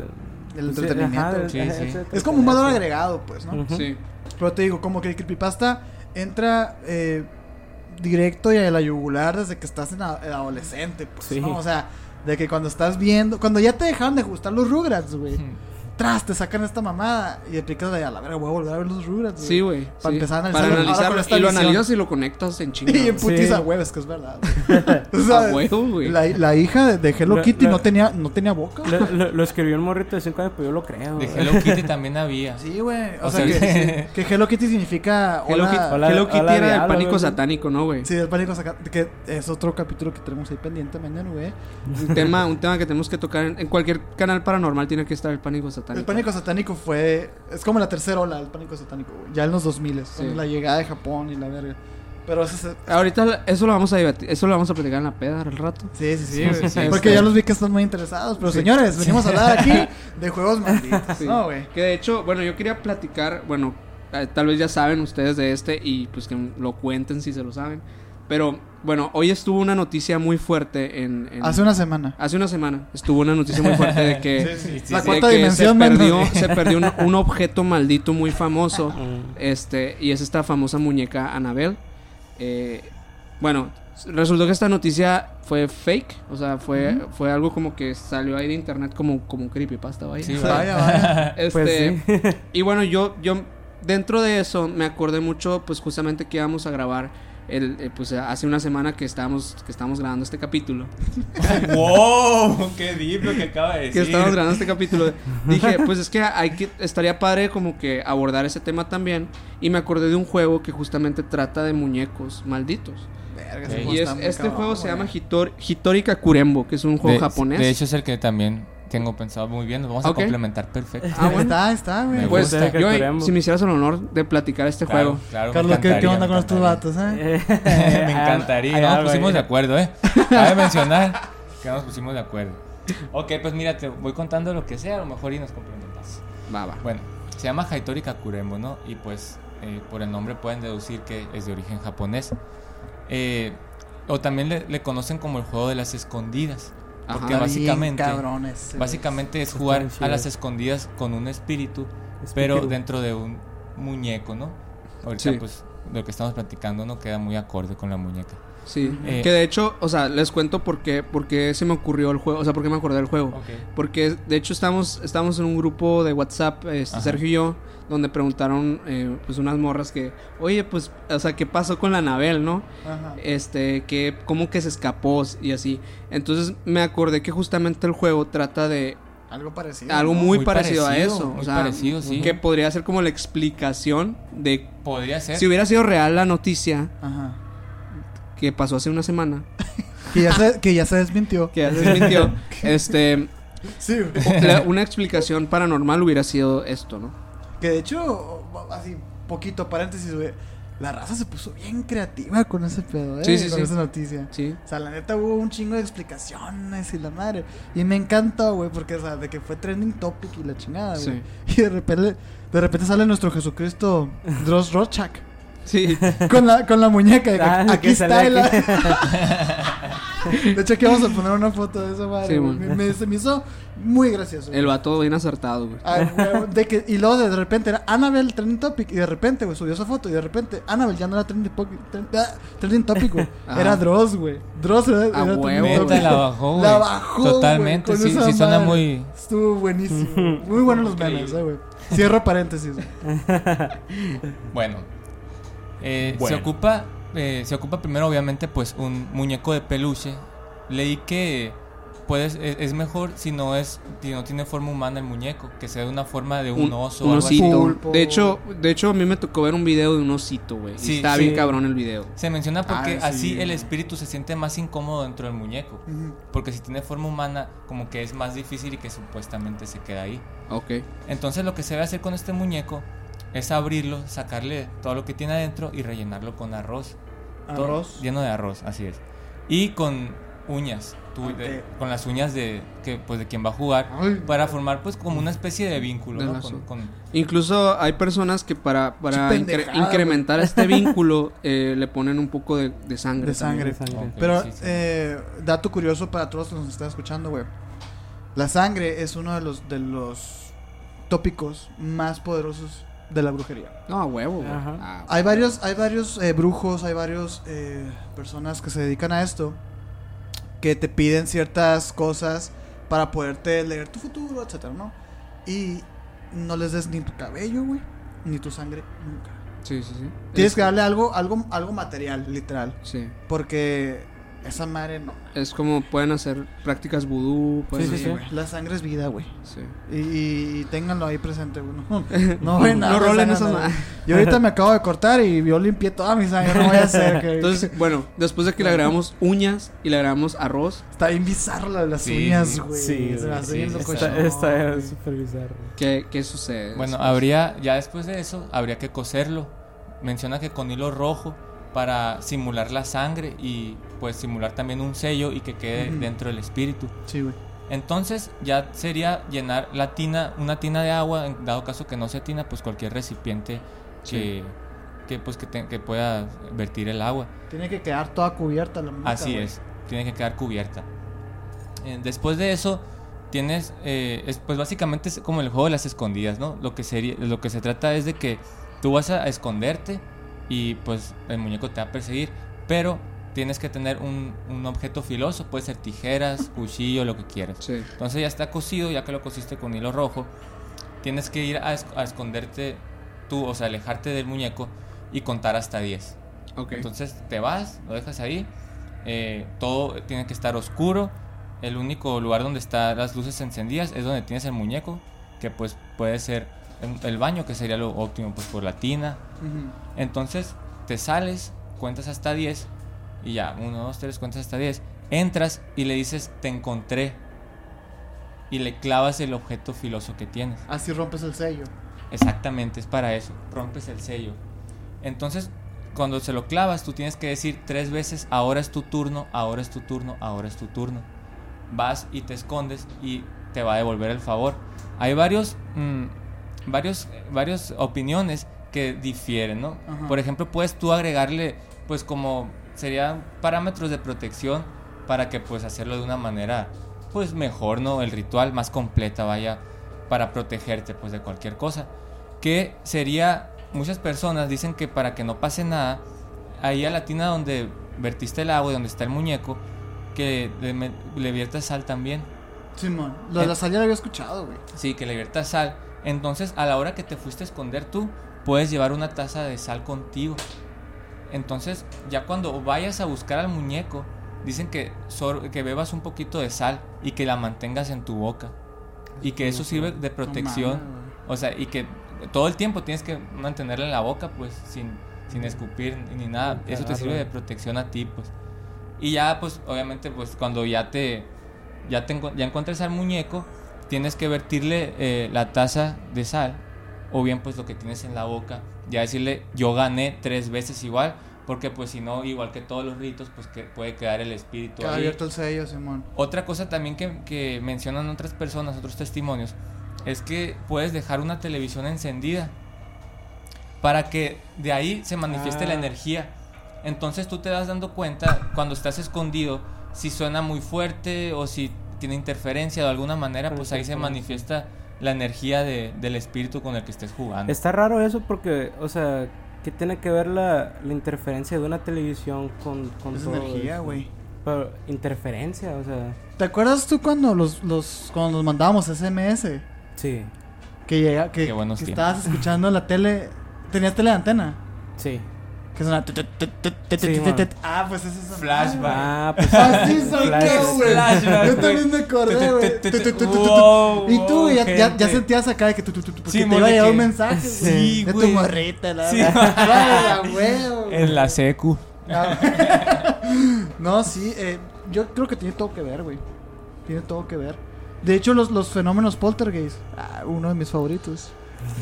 El sí, entretenimiento. Es como un valor agregado, pues, ¿no? Sí. Pero te digo, como que el creepypasta entra eh, directo y a la yugular desde que estás en a- en adolescente, pues, Sí. ¿no? O sea, de que cuando estás viendo, cuando ya te dejaron de gustar los Rugrats, güey, tras, te sacan esta mamada y aplicas de a la verga, voy a volver a ver los Rugrats, Sí, güey. Para sí. empezar a Para analizarlo Y lo analizas y lo conectas en chinga. Y en güey. putiza, Sí. güey, es que es verdad. O sea, A huevo, güey. la, la hija de, Hello Lo- Kitty lo- no tenía, no tenía boca. Lo, lo- lo escribió un morrito de 5 años, pues yo lo creo. De güey. Hello Kitty también había. Sí, güey. O, O sea, sea, que, que Hello Kitty significa Hello, hola- Kitty, hola- Hello Kitty hola, era diablo, pánico güey. satánico, ¿no, güey? Sí, el pánico saca- que es otro capítulo que tenemos ahí pendiente mañana, güey. Un tema, un tema que tenemos que tocar en, en cualquier canal paranormal tiene que estar el pánico satánico. El pánico satánico fue. Es como la tercera ola del pánico satánico, güey. Ya en los 2000 Sí. con la llegada de Japón y la verga. Pero eso es. Ahorita eso lo vamos a debatir, eso lo vamos a platicar en la peda al rato. Sí, sí, sí, güey. sí, Porque sí. ya los vi que están muy interesados. Pero Sí. señores, venimos a hablar aquí de juegos malditos. No, güey. Que de hecho, bueno, yo quería platicar, bueno, eh, tal vez ya saben ustedes de este y pues que lo cuenten si se lo saben. Pero bueno, hoy estuvo una noticia muy fuerte en... en- Hace una semana. hace una semana estuvo una noticia muy fuerte de que... Sí, sí, sí, La cuarta dimensión, se perdió, se perdió un, un objeto maldito muy famoso. Mm. Este, y es esta famosa muñeca Annabelle. Eh, bueno, resultó que esta noticia fue fake. O sea, fue, fue algo como que salió ahí de internet como, como un creepypasta, vaya. Sí, Vaya, vaya. Este, Pues sí. y bueno, yo, yo dentro de eso me acordé mucho, pues justamente que íbamos a grabar el, eh, pues hace una semana que estábamos, que estábamos grabando este capítulo, ¡Wow! ¡Qué deep lo que acaba de que decir! estábamos grabando este capítulo, dije, pues es que hay que estaría padre como que abordar ese tema también y me acordé de un juego que justamente trata de muñecos malditos. Verga, Ok. ese juego Y es- este cabrón, juego se llama Hitor- Hitori Kakurembo, que es un juego de, japonés. De hecho, es el que también tengo pensado muy bien. Nos vamos a complementar perfecto. Ah, bueno. Está, está, güey. Me Pues gusta. yo, si me hicieras el honor de platicar este Claro, juego. claro. Carlos, ¿qué, qué onda con estos vatos, eh? me encantaría. No, nos pusimos de acuerdo, ¿eh? Cabe mencionar que nos pusimos de acuerdo. Ok, pues mira, te voy contando lo que sea, a lo mejor y nos complementas. Va, va. Bueno, se llama Haitori Kakurembo, ¿no? Y pues eh, por el nombre pueden deducir que es de origen japonés. Eh, o también le, le conocen como el juego de las escondidas. Ajá. Porque básicamente, güey. básicamente es jugar a las escondidas con un espíritu, pero dentro de un muñeco, ¿no? Ahorita Sí. pues lo que estamos platicando no queda muy acorde con la muñeca. Sí. Eh, que de hecho, o sea, les cuento por qué, por qué se me ocurrió el juego, o sea, por qué me acordé del juego. Porque de hecho estamos, estamos en un grupo de WhatsApp, este. Sergio y yo, donde preguntaron eh, pues unas morras que, oye, pues, o sea, ¿qué pasó con la Anabel, no? Ajá. Este, que, cómo que se escapó y así. Entonces me acordé que justamente el juego trata de Algo parecido. algo muy, Muy parecido, a eso. muy o sea, parecido, sí. Que podría ser como la explicación de Podría ser. si hubiera sido real la noticia Ajá. Que pasó hace una semana, Que ya se, que ya se desmintió. que ya se desmintió, este, Sí, la- una explicación paranormal hubiera sido esto, ¿no? Que de hecho, así, poquito paréntesis, güey. La raza se puso bien creativa con ese pedo, ¿eh? Sí, sí, con sí. esa noticia. Sí. O sea, la neta hubo un chingo de explicaciones y la madre. Y me encantó, güey, porque, o sea, de que fue trending topic y la chingada, güey. Sí. Y de repente, de repente sale nuestro Jesucristo Dross Rochak. Sí. Con la, con la muñeca. De que, Ah, aquí está. el- aquí. de hecho, aquí vamos a poner una foto de eso, madre. Sí, me, me- se me hizo muy gracioso. El vato bien acertado, güey. Ah, güey, de que, y luego de repente era Annabelle trending topic y de repente, güey, subió esa foto y de repente Annabelle ya no era trending, po- tren- ah, trending topic, güey. Ajá. Era Dross, güey. Dross era, era huevo, trending güey. Neta, topic. la bajó, güey. La bajó, Totalmente, sí, esa sí suena muy... Estuvo buenísimo. Muy buenos los memes, eh, güey. Cierro paréntesis. Bueno. Eh, Bueno. Se ocupa, eh, se ocupa primero obviamente pues un muñeco de peluche. Leí que puedes, es, es mejor si no es, si no tiene forma humana el muñeco, que sea de una forma de un, oso un o algo así. osito. De hecho, de hecho a mí me tocó ver un video de un osito, güey. Sí, está sí. bien cabrón el video. Se menciona porque Ah, así sí. el espíritu se siente más incómodo dentro del muñeco. Porque si tiene forma humana, como que es más difícil y que supuestamente se queda ahí. Ok. Entonces lo que se debe hacer con este muñeco es abrirlo, sacarle todo lo que tiene adentro y rellenarlo con arroz. Todo Arroz. lleno de arroz, así es. Y con uñas, tú, de- con las uñas de que pues de quien va a jugar Ay. para formar pues como una especie de vínculo, De ¿no? lazo. Con, con- Incluso hay personas que para, para incre- incrementar este vínculo eh, le ponen un poco de, de sangre. De sangre. también. sangre. Pero, sí, sí. eh, dato curioso para todos los que nos están escuchando, güey. La sangre es uno de los, de los tópicos más poderosos de la brujería. No, a huevo. Ajá. Ah, Hay varios, hay varios eh, brujos, hay varios eh, personas que se dedican a esto que te piden ciertas cosas para poderte leer tu futuro, etcétera, ¿no? Y no les des ni tu cabello, güey, ni tu sangre nunca. sí, sí, sí. Tienes Es- que darle algo, algo, algo material, literal, Sí. porque esa madre no. Es como pueden hacer prácticas vudú. pueden Sí, sí, hacer- güey, La sangre es vida, güey. sí. Y, y ténganlo ahí presente, güey. No, no, No rolen esas nada. ma- Yo ahorita me acabo de cortar y yo limpié toda mi sangre. No voy a hacer que. Entonces, bueno, después de que le agregamos uñas y le agregamos arroz, Está bien bizarro la de las Sí, uñas, güey. sí, sí, sí. Esta, esta es súper bizarro. ¿qué, qué sucede? Bueno, después? habría ya después de eso habría que coserlo. Menciona que con hilo rojo para simular la sangre y pues simular también un sello y que quede dentro del espíritu. Sí, güey. Entonces ya sería llenar la tina, una tina de agua, en dado caso que no sea tina, pues cualquier recipiente que, que, pues que, te- que pueda vertir el agua. Tiene que quedar toda cubierta la muñeca, Así es, tiene que quedar cubierta. Eh, después de eso tienes, eh, es- pues básicamente es como el juego de las escondidas, ¿no? Lo que sería, lo que se trata es de que tú vas a esconderte y pues el muñeco te va a perseguir, pero tienes que tener un, un objeto filoso, puede ser tijeras, cuchillo, lo que quieras. Sí. Entonces ya está cosido, ya que lo cosiste con hilo rojo. Tienes que ir a, es- a esconderte tú, o sea, alejarte del muñeco y contar hasta 10. Ok. Entonces te vas, lo dejas ahí, eh, todo tiene que estar oscuro, el único lugar donde están las luces encendidas es donde tienes el muñeco, que pues puede ser el baño, que sería lo óptimo pues por la tina. Ujú. Entonces te sales, cuentas hasta 10 y ya, 1, 2, 3, cuentas hasta 10, entras y le dices te encontré y le clavas el objeto filoso que tienes. Así rompes el sello. Exactamente, es para eso. Rompes el sello. Entonces, cuando se lo clavas, tú tienes que decir tres veces, ahora es tu turno, ahora es tu turno, ahora es tu turno. Vas y te escondes y te va a devolver el favor. Hay varios, mm, varios, varios opiniones que difieren, ¿no? Ajá. Por ejemplo, puedes tú agregarle, pues como serían parámetros de protección para que pues hacerlo de una manera, pues mejor, ¿no? El ritual más completa, vaya, para protegerte pues de cualquier cosa. Que sería, muchas personas dicen que para que no pase nada, ahí a la tina donde vertiste el agua y donde está el muñeco, que le, le viertas sal también. Simón. Lo de la Eh. sal ya lo había escuchado, güey. Sí, que le viertas sal. Entonces, a la hora que te fuiste a esconder tú, puedes llevar una taza de sal contigo. Entonces, ya cuando vayas a buscar al muñeco, dicen que, que bebas un poquito de sal y que la mantengas en tu boca. Y que eso sirve de protección. O sea, y que todo el tiempo tienes que mantenerla en la boca, pues, sin, sin escupir ni nada. Eso te sirve de protección a ti, pues. Y ya, pues, obviamente, pues, cuando ya te, ya te ya encuentres al muñeco, tienes que vertirle eh, la taza de sal, o bien, pues, lo que tienes en la boca. Ya decirle, yo gané tres veces igual, porque, pues, si no, igual que todos los ritos, pues, que puede quedar el espíritu Queda ahí. abierto el sello, Simón. Otra cosa también que, que mencionan otras personas, otros testimonios, es que puedes dejar una televisión encendida para que de ahí se manifieste la Ah. energía. Entonces tú te das dando cuenta cuando estás escondido si suena muy fuerte o si tiene interferencia de alguna manera, pues ahí se manifiesta la energía de- del espíritu con el que estés jugando. Está raro eso porque, o sea, ¿qué tiene que ver la, la interferencia de una televisión con, con Es todo energía, güey. Pero, interferencia, o sea, ¿Te acuerdas tú cuando los, los cuando nos mandábamos SMS? sí, Que llega, que, estabas escuchando la tele. ¿Tenías tele de antena? sí. Que tut. Ah, pues es esa. Flashback. Ah, pues Así soy Flash. yo, güey. Flashback, Yo también me acordé, güey. Y tú, güey, ya, sentías acá de que te iba a llegar un mensaje, Sí, güey. De tu morrita, la verdad. Ah. En la secu. No, sí, eh, yo creo que tiene todo que ver, güey. Tiene todo que ver. De hecho, los, los fenómenos poltergeist, ah, uno de mis favoritos.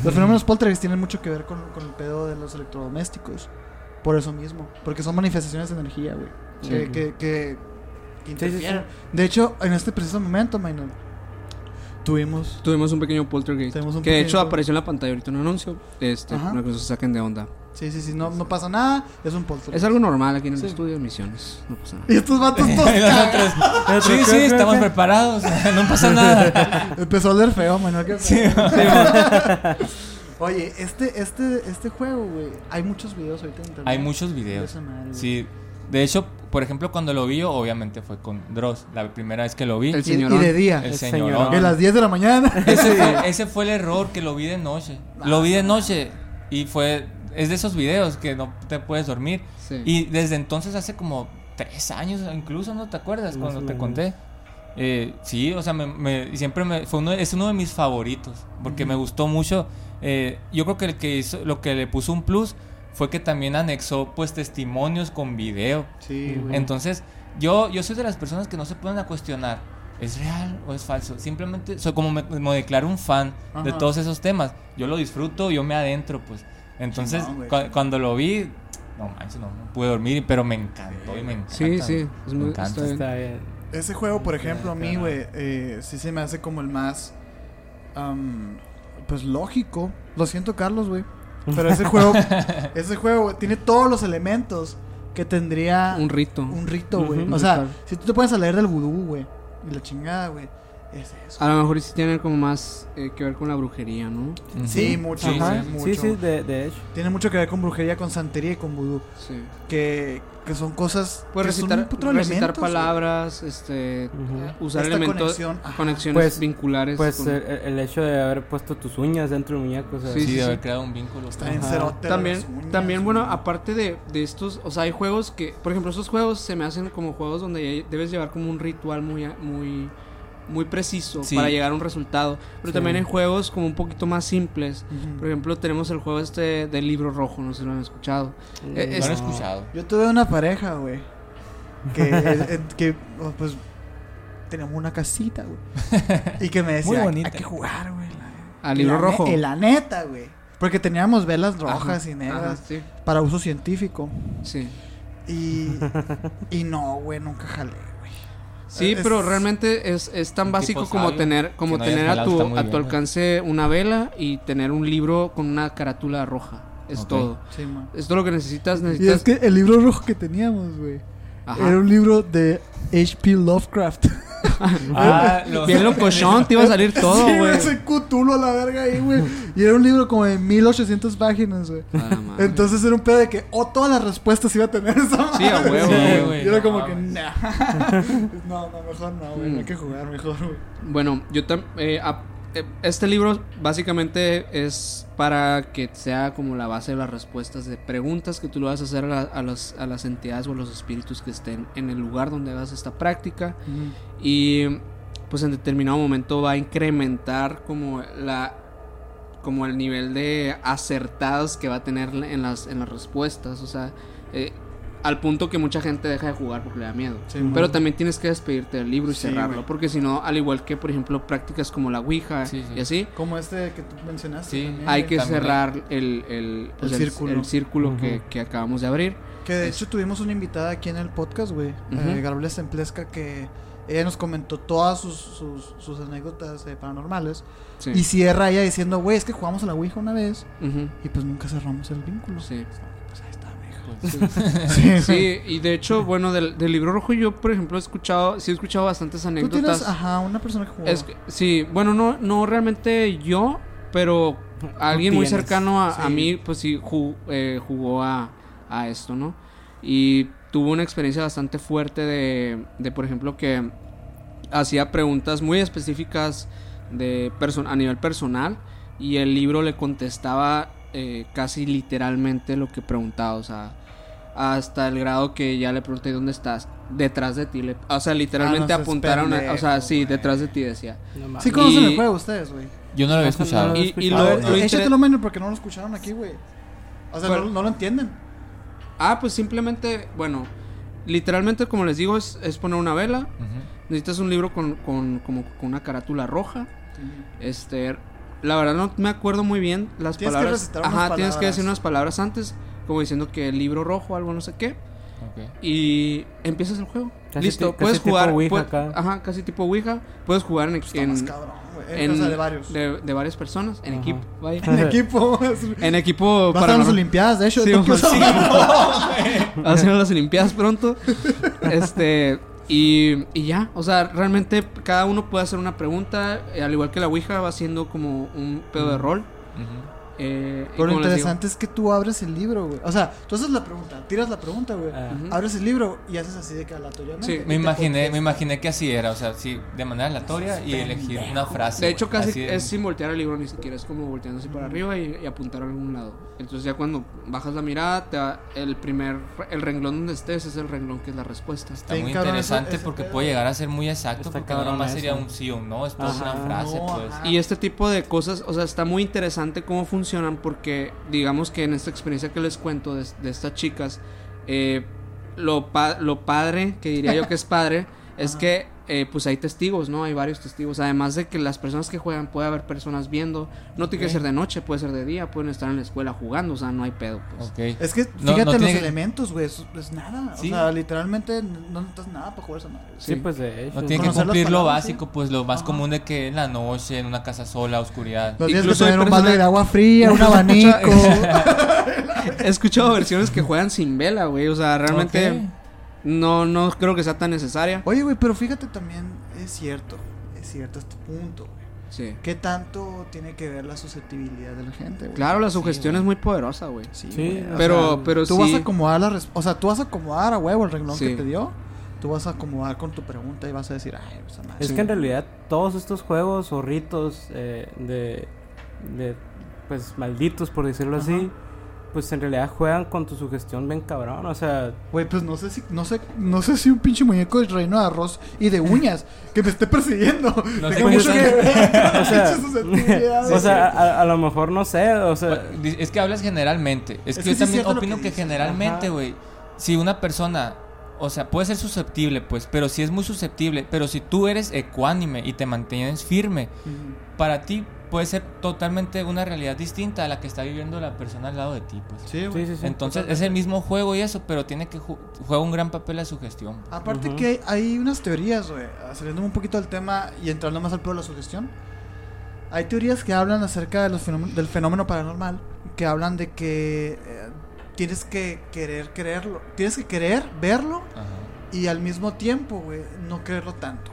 Los fenómenos poltergeist tienen mucho que ver con, con el pedo de los electrodomésticos. Por eso mismo. Porque son manifestaciones de energía, güey. Sí. Que, que, que, que Sí, sí, sí. interfieren. De hecho, en este preciso momento, Maynard, tuvimos... Tuvimos un pequeño poltergeist. Un que de hecho apareció en la pantalla ahorita un anuncio. Este, Ajá. una cosa se saquen de onda. Sí, sí, sí, no, no pasa nada, es un poltergeist. Es algo normal aquí en el Sí. estudio de misiones. No pasa nada. Y estos vatos todos nosotros, sí, sí, estamos preparados. No pasa nada. Empezó a oler feo, Maynard. qué Sí, feo. Oye, este, este, este juego, güey, hay muchos videos ahorita en internet. Hay muchos de videos. madre. Sí. De hecho, por ejemplo, cuando lo vi, yo, obviamente fue con Dross. La primera vez que lo vi. El Y, y de día. El El. De las 10 de la mañana. Ese fue, ese fue el error que lo vi de noche. Lo vi de noche y fue. Es de esos videos que no te puedes dormir. Sí. Y desde entonces, hace como tres años, incluso, ¿no te acuerdas? Cuando te conté. Eh, sí, o sea, me, me- siempre me, fue uno, es uno de mis favoritos. Porque me gustó mucho. Eh, yo creo que el que hizo, lo que le puso un plus fue que también anexó pues testimonios con video. Sí, güey. Entonces, yo, yo soy de las personas que no se pueden a cuestionar. ¿Es real o es falso? Simplemente soy como me, me declaro un fan de todos esos temas. Yo lo disfruto, yo me adentro, pues. Entonces, cu- cuando lo vi, no manches, no, no pude dormir, pero me encantó y me encanta. Sí, sí, es me muy- encanta. está bien. Está bien. Ese juego, por ejemplo, a mí, güey, eh, sí se me hace como el más. am, pues lógico. Lo siento, Carlos, güey. Pero ese juego, ese juego güey, tiene todos los elementos que tendría Un rito. un rito, güey. O sea, ritual. si tú te pones a leer del vudú, güey, y la chingada, güey, es eso. A lo mejor sí tiene como más eh, que ver con la brujería, ¿no? Sí, mucho, Sí, sí. mucho. sí, sí, de, de hecho. Tiene mucho que ver con brujería, con santería y con vudú. Sí. Que, que son cosas Puedes que son recitar, un putero recitar güey. palabras, este, Ujú. usar Esta elementos, conexión, conexiones Pues- vinculares. Pues con- el, el hecho de haber puesto tus uñas dentro del muñeco, o sea, Sí, Sí, sí, de sí. haber creado un vínculo. Está bien también, uñas, también bueno, aparte de, de estos, o sea, hay juegos que, por ejemplo, estos juegos se me hacen como juegos donde debes llevar como un ritual muy, a- muy, muy preciso Sí. para llegar a un resultado. Pero Sí. también hay juegos como un poquito más simples. Por ejemplo, tenemos el juego este del libro rojo, no sé si lo han escuchado. Eh, Lo es- han no. escuchado. Yo tuve una pareja, güey. Que, eh, que oh, pues, teníamos una casita, güey. Y que me decía, Muy hay que jugar, güey. Al libro la ne- rojo. y la neta, güey. Porque teníamos velas rojas Ajá, y negras ajá, sí, para uso científico. sí. Y, y no, güey, nunca jalé. Sí, Es- pero realmente es, es tan básico como sabio, tener, como no tener a tu, a tu ¿no? alcance una vela y tener un libro con una carátula roja. Es todo. Sí, man. Es todo lo que necesitas. Y Necesitas. es que el libro rojo que teníamos, güey, era un libro de H.P. Lovecraft. Ah, lo- Bien locochón, te iba a salir todo, sí, güey. ese Cthulhu a la verga ahí, güey. Y era un libro como de 1800 páginas, güey. A la madre. Entonces era un pedo de que o todas las respuestas iba a tener esa Sí, a huevo, Sí, güey. Y era no como que, nah. no, no, mejor no, güey. Mm. No hay que jugar, mejor, güey. Bueno, yo tam- ap- eh, este libro básicamente es para que sea como la base de las respuestas de preguntas que tú le vas a hacer a, a las, a las entidades o a los espíritus que estén en el lugar donde hagas esta práctica. y pues en determinado momento va a incrementar como la como el nivel de acertados que va a tener en las en las respuestas o sea eh, al punto que mucha gente deja de jugar porque le da miedo Sí, pero man. también tienes que despedirte del libro y Sí, cerrarlo porque si no al igual que por ejemplo prácticas como la ouija Sí, sí. y así Como este que tú mencionaste. Sí. también, hay que También. cerrar el, el, pues, El círculo. el círculo que, acabamos de abrir Que de hecho tuvimos una invitada aquí en el podcast, güey. Ujú. eh, Gabriela Semplesca, que ella nos comentó todas sus, sus, sus anécdotas eh, paranormales. sí. Y cierra ella diciendo, güey, es que jugamos a la Ouija una vez y pues nunca cerramos el vínculo. sí. Sí, Sí, y de hecho, bueno, del, del libro rojo yo, por ejemplo, he escuchado, sí he escuchado bastantes Tú anécdotas. tienes, ajá, una persona que jugó. Es sí, bueno, no, no realmente yo, pero alguien muy cercano a, a sí. mí, pues sí eh, jugó a, a esto, ¿no? Y tuvo una experiencia bastante fuerte de, de por ejemplo, que hacía preguntas muy específicas de a nivel personal y el libro le contestaba eh, casi literalmente lo que preguntaba, o sea, hasta el grado que ya le pregunté dónde estás, detrás de ti, le- o sea, literalmente Ah, no apuntaron, a- o sea, sí, detrás de ti decía. No sí conocen y- el juego ustedes, güey. Yo no lo había escuchado. Y, lo, A ver, lo inter- échatelo, menor, porque no lo escucharon aquí, güey. O sea, Bueno. no, no lo entienden. Ah, pues simplemente, bueno, literalmente como les digo es, es poner una vela, necesitas un libro con, con, como, con una carátula roja, este, la verdad no me acuerdo muy bien las Tienes que palabras. Ajá, tienes que palabras. decir unas palabras antes, como diciendo que el libro rojo, algo no sé qué, y empiezas el juego. Casi Listo, casi puedes tipo jugar, acá. ajá, casi tipo Ouija, puedes jugar en, Está en, más cabrón, güey. en- o sea, de varios. de, de varias personas, en Ajá. equipo, vaya. En equipo. en equipo Va a estar en las. Olimpiadas, de hecho. Sí, sí. Hacen las Olimpiadas pronto. Este. Y, y ya, o sea, realmente cada uno puede hacer una pregunta. eh, al igual que la Ouija va siendo como un pedo de rol. Ujú. Eh, Pero lo interesante es que tú abres el libro, güey. O sea, tú haces la pregunta, tiras la pregunta, güey. Ah. Ujú. Abres el libro y haces así de que aleatoriamente. Sí, Me imaginé, me imaginé que así era, o sea, sí, de manera aleatoria y elegir una frase. De hecho, güey, casi de- es sin voltear el libro, ni siquiera es como volteando así para arriba y, y apuntar a algún lado. Entonces, ya cuando bajas la mirada, te va- el primer, el renglón donde estés es el renglón que es la respuesta. Está muy interesante ese- ese porque pedo. puede llegar a ser muy exacto Está porque nada más sería un sí o un no, es toda una frase, No, pues. ajá. Y este tipo de cosas, o sea, está muy interesante cómo funcionan porque digamos que en esta experiencia que les cuento de, de estas chicas, eh, lo, pa- lo padre, que diría yo que es padre, es Ajá. que eh, pues hay testigos, ¿no? Hay varios testigos. Además de que las personas que juegan, puede haber personas viendo. No tiene que ser de noche, puede ser de día, pueden estar en la escuela jugando, o sea, no hay pedo, pues. Ok. Es que No- fíjate no los tiene que- elementos, güey. Es, es nada. Sí. O sea, literalmente no necesitas nada para jugar esa madre. Sí, pues de hecho. No tiene que cumplir lo básico, pues lo más Ajá. común de que en la noche, en una casa sola, oscuridad. No tienes que Incluso tener un personas- de agua fría, un abanico. He escuchado versiones que juegan sin vela, güey. O sea, realmente. No, no creo que sea tan necesaria. Oye, güey, pero fíjate también, es cierto. Es cierto este punto, güey. Sí. ¿Qué tanto tiene que ver la susceptibilidad de la gente, güey? Claro, la sugestión es muy poderosa, güey. Sí, Sí, güey, o Pero, sea, pero tú sí. vas a acomodar la o sea, tú vas a acomodar a huevo el renglón Sí. que te dio. Tú vas a acomodar con tu pregunta y vas a decir, ay, esa madre. Es Sí. que en realidad todos estos juegos o ritos eh, de, de, pues, malditos, por decirlo Ajá. así, pues en realidad juegan con tu sugestión bien cabrón. O sea, Güey, pues no sé si, no sé, no sé si un pinche muñeco de reino de arroz y de uñas que me esté persiguiendo. No sé mucho que O sea, o sea a, a lo mejor no sé, o sea, Es que hablas generalmente. Es, Es que que yo también opino que generalmente, güey, si una persona, o sea, puede ser susceptible, pues, pero si es muy susceptible, pero si tú eres ecuánime y te mantienes firme, para ti puede ser totalmente una realidad distinta a la que está viviendo la persona al lado de ti, pues. Sí, güey. sí, sí, sí. Entonces es el mismo juego y eso, pero tiene que ju- juega un gran papel la sugestión. Aparte que hay, hay unas teorías, güey, saliendo un poquito del tema y entrando más al pedo de la sugestión. Hay teorías que hablan acerca de los fenómenos- del fenómeno paranormal, que hablan de que eh, tienes que querer creerlo, tienes que querer verlo y al mismo tiempo, güey, no creerlo tanto.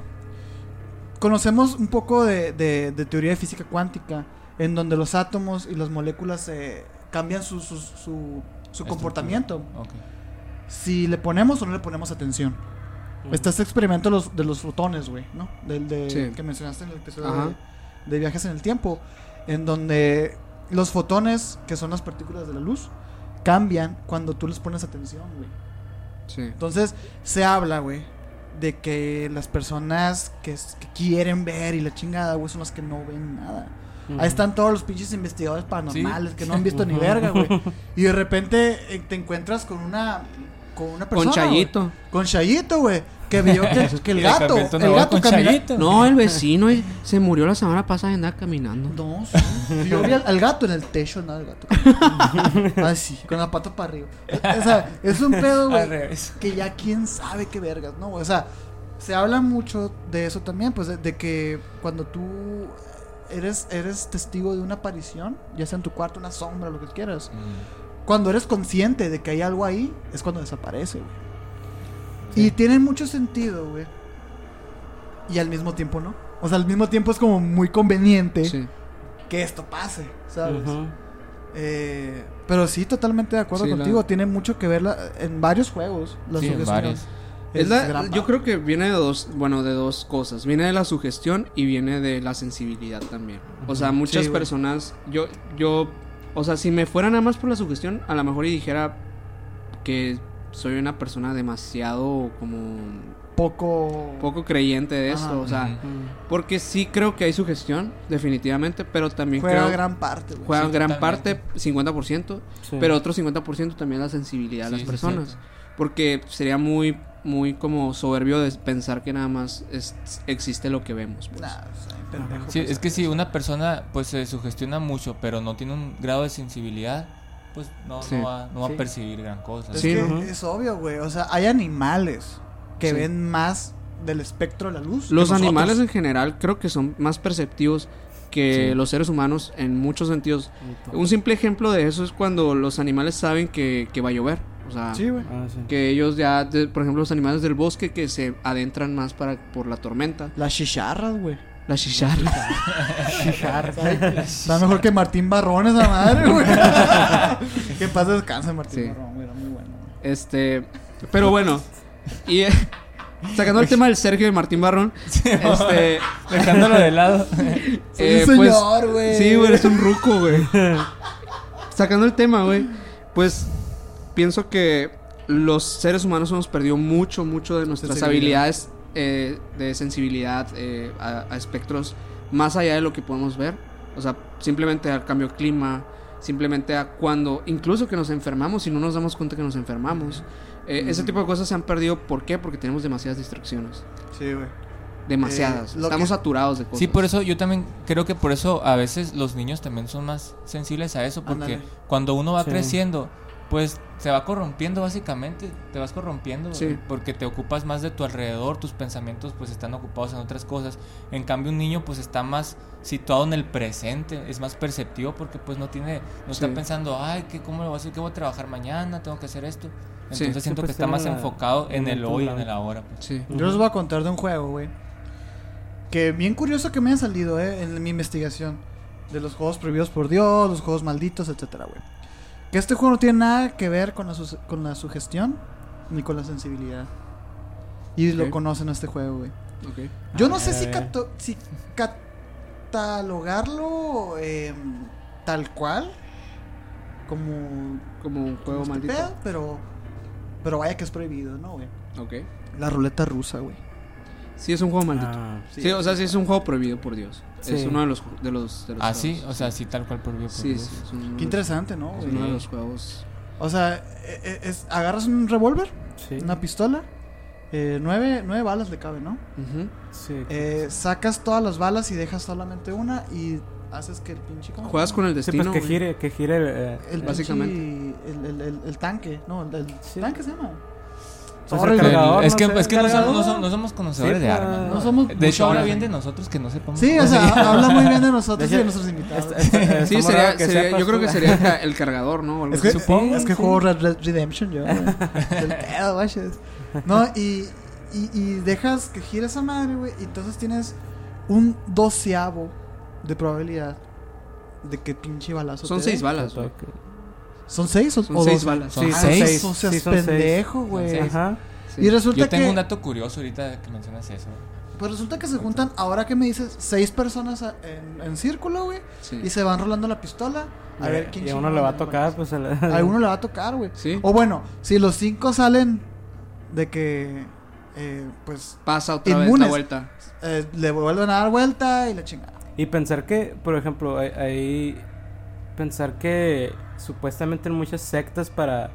Conocemos un poco de, de- de teoría de física cuántica, en donde los átomos y las moléculas eh, cambian su, su, su- su comportamiento si le ponemos o no le ponemos atención. Está este experimento de los, de los fotones, güey, ¿no? Del de, Sí. que mencionaste en el episodio de, de viajes en el tiempo, en donde los fotones, que son las partículas de la luz, cambian cuando tú les pones atención, güey. Sí. Entonces, se habla, güey, de que las personas que, quieren ver y la chingada, güey, son las que no ven nada. Ahí están todos los pinches investigadores paranormales que no han visto ni verga, güey. Y de repente eh, te encuentras con una con una persona. Con Chayito. güey. Con Chayito, güey. Que vio que, que el gato, el gato con camina- Chayito. No, el vecino se murió la semana pasada y andaba caminando. No, sí. Yo vi al, al gato en el techo, no, el gato. Así, con la pata para arriba. O sea, es un pedo, Al güey. revés. que ya quién sabe qué vergas, ¿no? O sea, se habla mucho de eso también, pues de, de que cuando tú eres, eres testigo de una aparición, ya sea en tu cuarto, una sombra, lo que quieras, cuando eres consciente de que hay algo ahí, es cuando desaparece, güey. Y tiene mucho sentido, güey. Y al mismo tiempo no. O sea, al mismo tiempo es como muy conveniente Sí. que esto pase, ¿sabes? Eh, pero sí, totalmente de acuerdo Sí, la- contigo. Tiene mucho que ver la- en varios juegos. La Sí, en sugestión. varios. Es la- yo creo que viene de dos, bueno, de dos cosas. Viene de la sugestión y viene de la sensibilidad también. O sea, muchas personas, yo, yo, o sea, si me fuera nada más por la sugestión, a lo mejor y dijera que soy una persona demasiado como poco. poco creyente de esto, Ajá. o sea, Ujú. Mm. porque sí creo que hay sugestión, definitivamente, pero también Juega creo gran parte, güey. juega Sí, gran totalmente. parte, 50%, Sí. pero otro 50% también la sensibilidad de Sí, las personas. Porque sería muy, muy como soberbio de pensar que nada más es- existe lo que vemos. pues. Nah, o sea, pendejo, Sí, es que si una persona pues se sugestiona mucho, pero no tiene un grado de sensibilidad, pues no, Sí. no, va, no va Sí. a percibir gran cosa. Es Sí, que ¿no? es obvio, güey. O sea, hay animales que Sí. ven más del espectro de la luz. Los animales en general creo que son más perceptivos que Sí. los seres humanos en muchos sentidos. Un simple ejemplo de eso es cuando los animales saben que, que va a llover. O sea, Sí, güey. Ah, sí. que ellos ya, de- por ejemplo, los animales del bosque que se adentran más para por la tormenta. Las chicharras, güey. La chicharra. Está mejor que Martín Barrón esa madre, güey. que pasa descansa Martín Sí. Barrón, güey. Era muy bueno. güey. Este, pero bueno, y eh, sacando el tema del Sergio y Martín Barrón, este, Dejándolo de lado. Soy eh, un pues, señor, güey. sí, güey, eres un ruco, güey. Sacando el tema, güey, pues pienso que los seres humanos hemos perdido mucho, mucho de nuestras habilidades eh, de sensibilidad eh, a, a espectros más allá de lo que podemos ver. O sea, simplemente al cambio de clima, simplemente a cuando, incluso que nos enfermamos y no nos damos cuenta que nos enfermamos. Eh, Ese tipo de cosas se han perdido. ¿Por qué? Porque tenemos demasiadas distracciones. Sí, güey. Demasiadas. Eh, Estamos que- saturados de cosas. Sí, por eso yo también creo que por eso a veces los niños también son más sensibles a eso, porque Ándale. cuando uno va Sí. creciendo, pues se va corrompiendo básicamente, te vas corrompiendo Sí. eh, porque te ocupas más de tu alrededor, tus pensamientos pues están ocupados en otras cosas. En cambio un niño pues está más situado en el presente, es más perceptivo porque pues no tiene no está pensando, "Ay, ¿qué cómo lo voy a hacer? ¿Qué voy a trabar mañana? Tengo que hacer esto." Entonces Sí, siento pues que está más la- enfocado en en el hoy, en el ahora. pues. Sí. Yo les voy a contar de un juego, güey. que bien curioso que me haya salido, eh, en mi investigación. De los juegos prohibidos por Dios, los juegos malditos, etcétera, güey. Que este juego no tiene nada que ver con la, su- con la sugestión ni con la sensibilidad. Y lo conocen a este juego, güey. Yo A no sé ver, a si, cato- si catalogarlo em, tal cual, como, Como un juego este maldito. pedo, pero, pero vaya que es prohibido, ¿no, güey? Ok. La ruleta rusa, güey. Sí, es un juego maldito. Ah, sí. o sea, sí es un juego prohibido por Dios. Es Sí. uno de los de los, de los Ah, sí, juegos. o sea, sí, tal cual por Sí, Dios. sí, es Qué interesante, ¿no? es uno de los juegos. O sea, e- e- es, agarras un revólver, sí. una pistola, eh, nueve, nueve balas le caben, ¿no? Ujú. Sí. Eh, sacas todas las balas y dejas solamente una y haces que el pinche... ¿cómo? Juegas con el Sí, destino. pues que gire, que gire eh, El eh, Básicamente. pinche- El, el, el- el tanque, no, el, el Sí. tanque se llama. El cargador, es no que, sé, es que no, somos, no somos- no somos conocedores Sí, de armas. No somos De hecho, habla bien de nosotros que no sepamos. Sí, o sea, habla muy bien de nosotros De y de nuestros invitados. Está- está Sí, sería, sería- yo creo que sería el ca- el cargador, ¿no? Es que. Supongo, es que sí. juego Red Red Redemption yo. No, y, y, y dejas que gire esa madre, güey. Y entonces tienes un doceavo de probabilidad de que pinche balazo Son te seis dé. balas, güey. ¿Son seis o, Son o seis doce? balas. Son Ah, seis. seis, O sea, Sí, son pendejo, güey. Ajá. Sí. Y resulta Yo tengo que un dato curioso ahorita que mencionas eso. pues resulta que se juntan ahora que me dices seis personas a- en, en círculo, güey, Sí. y se van rolando la pistola a Y- ver quién Y a uno le va a tocar, pues. el- A uno le va a tocar, güey. Sí. O bueno, si los cinco salen de que eh, pues Pasa otra vez la vuelta. eh, le vuelven a dar vuelta y la chingada. Y pensar que, por ejemplo, hay- pensar que supuestamente en muchas sectas para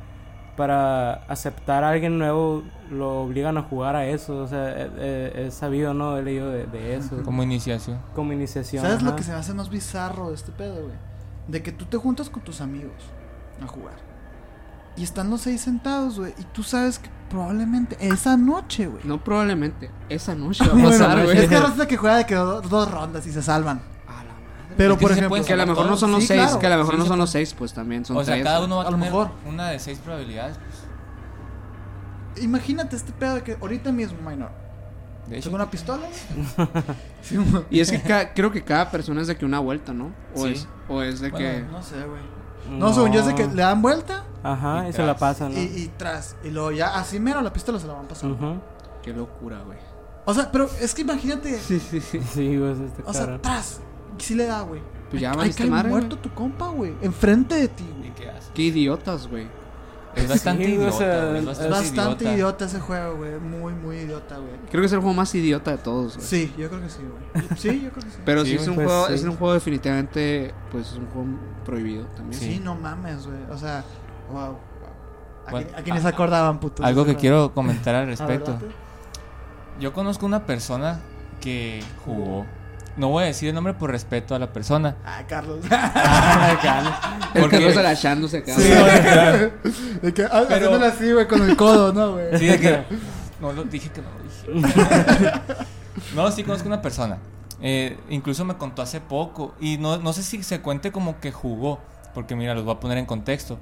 para aceptar a alguien nuevo lo obligan a jugar a eso, o sea, he, he- he sabido, ¿no? He leído de, de eso, como, Como iniciación. iniciación. ¿Sabes lo que se me hace más bizarro de este pedo, güey? De que tú te juntas con tus amigos a jugar. Y están los seis sentados, güey. Y tú sabes que probablemente esa noche, güey. No probablemente. Esa noche va a pasar, güey. es que resulta que juega de que do- dos rondas y se salvan. Pero Es que por ejemplo, Que a lo mejor no son los Sí, seis, claro. que a lo mejor Sí, no son los seis, pues también son O sea, tres, cada uno va a, tener mejor. una de seis probabilidades. pues. Imagínate este pedo de que ahorita mismo, minor. Tengo una pistola. Sí, Y es que creo que cada persona es de que una vuelta, ¿no? O, Sí. es, o es de Bueno, que... no sé, güey. No, según yo es de que le dan vuelta Ajá, Y y, se la pasan, ¿no? y, y tras. Y luego ya así mero la pistola se la van pasando. Ujú. Qué locura, güey. O sea, pero es que imagínate. Sí, sí, sí. Sí, O sea, tras. Sí le da, güey. Pues ya que madre, muerto tu compa, güey. Enfrente de ti, ¿y güey. qué haces? Qué idiotas, güey. Es bastante Sí, o idiota, sea, güey, es bastante, bastante idiota. idiota. ese juego, güey. Muy, muy idiota, güey. Creo que es el juego más idiota de todos, güey. Sí, yo creo que sí, güey. Sí, yo creo que sí. Pero Sí, sí, es un pues, juego, sí. es un juego definitivamente, pues es un juego prohibido también. Sí, Sí. no mames, güey. O sea, wow. wow. ¿A, Bueno, a quiénes acordaban, puto? Algo que quiero comentar al respecto. Yo conozco una persona que jugó. No voy a decir el nombre por respeto a la persona. Ah, Carlos. El Porque- Carlos agachándose acá. Sí, güey. De que, ah, Pero- así, güey, con el codo, ¿no, güey? Sí, de que. No lo dije que no lo dije. no, sí conozco una persona. Eh, incluso me contó hace poco. Y no, no sé si se cuente como que jugó. Porque mira, los voy a poner en contexto.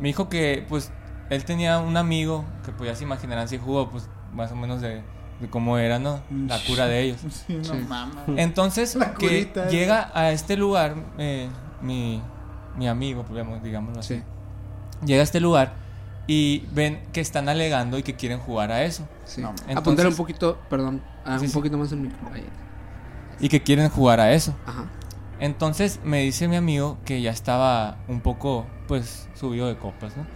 Me dijo que, pues, él tenía un amigo que, pues, ya se imaginarán si jugó, pues, más o menos de, de cómo era, ¿no? La cura de ellos. Sí, no Sí. mames. Entonces, La que curita esa. llega a este lugar, eh, mi, mi amigo, digamos- digámoslo así. Sí. Llega a este lugar y ven que están alegando y que quieren jugar a eso. Sí. No, entonces- Apuntar un poquito, perdón, ah, Sí, un sí. poquito más el micro. Ahí. Y que quieren jugar a eso. Ajá. Entonces me dice mi amigo que ya estaba un poco, pues, subido de copas, ¿no?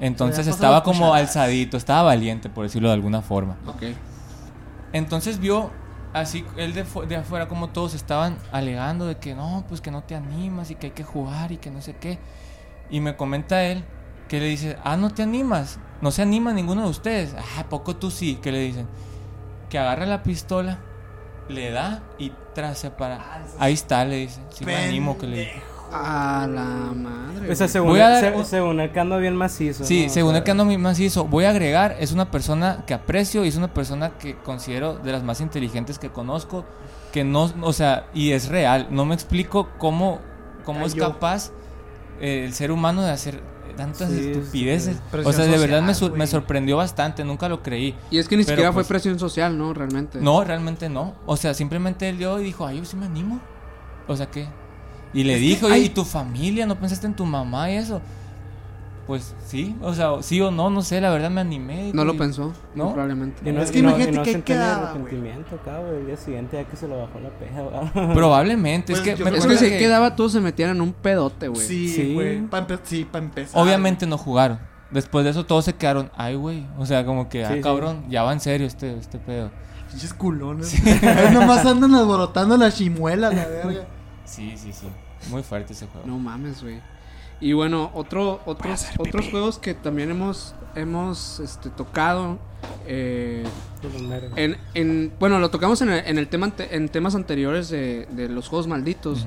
Entonces estaba como alzadito, estaba valiente, por decirlo de alguna forma. Ok. Entonces vio así, él de, de afuera como todos estaban alegando de que no, pues que no te animas y que hay que jugar y que no sé qué. Y me comenta él que le dice, ah, no te animas, no se anima ninguno de ustedes. Ah, ¿a poco tú sí, que le dicen. Que agarra la pistola, le da y tras para. Ahí está, le dice. Sí me animo que le dice. A la madre. O sea, güey. según, Voy a él, dar se- un- según él que anda bien macizo. Sí, ¿no? O según sea, el que ando más hizo, voy a agregar, es una persona que aprecio y es una persona que considero de las más inteligentes que conozco, que no, o sea, y es real, no me explico cómo, cómo es capaz eh, el ser humano de hacer tantas Sí, estupideces. O sea, de verdad me, social, sorprendió bastante, nunca lo creí. Y es que ni Pero, siquiera pues, fue presión social, ¿no? Realmente. No, realmente no. O sea, simplemente él dio y dijo, ay, yo sí me animo. O sea, ¿qué? Y le Es dijo, "Oye, hay- ¿y tu familia? ¿No pensaste en tu mamá y eso? Pues sí, o sea, sí o no, no sé, la verdad me animé. No lo y- pensó, ¿No? probablemente. Y no, Es que y no- imagínate y no que quedaba, arrepentimiento güey. El día siguiente ya que se lo bajó la peja. Probablemente, Pues, es que Es que si que quedaba, todos se metían en un pedote, güey. Sí, Sí. güey. Sí, para empezar. Obviamente no jugaron. Después de eso todos se quedaron, ay, güey. O sea, como que, Sí, ah, sí. cabrón, ya va en serio este, este pedo. Pinches culones. Nomás andan alborotando la chimuela, la verga. Sí, sí, sí. Muy fuerte ese juego. No mames, güey. Y bueno, otro, otros, otros juegos que también hemos, hemos este, tocado. eh, en, en- bueno, lo tocamos en, el, en, el tema en temas anteriores de, de los juegos malditos.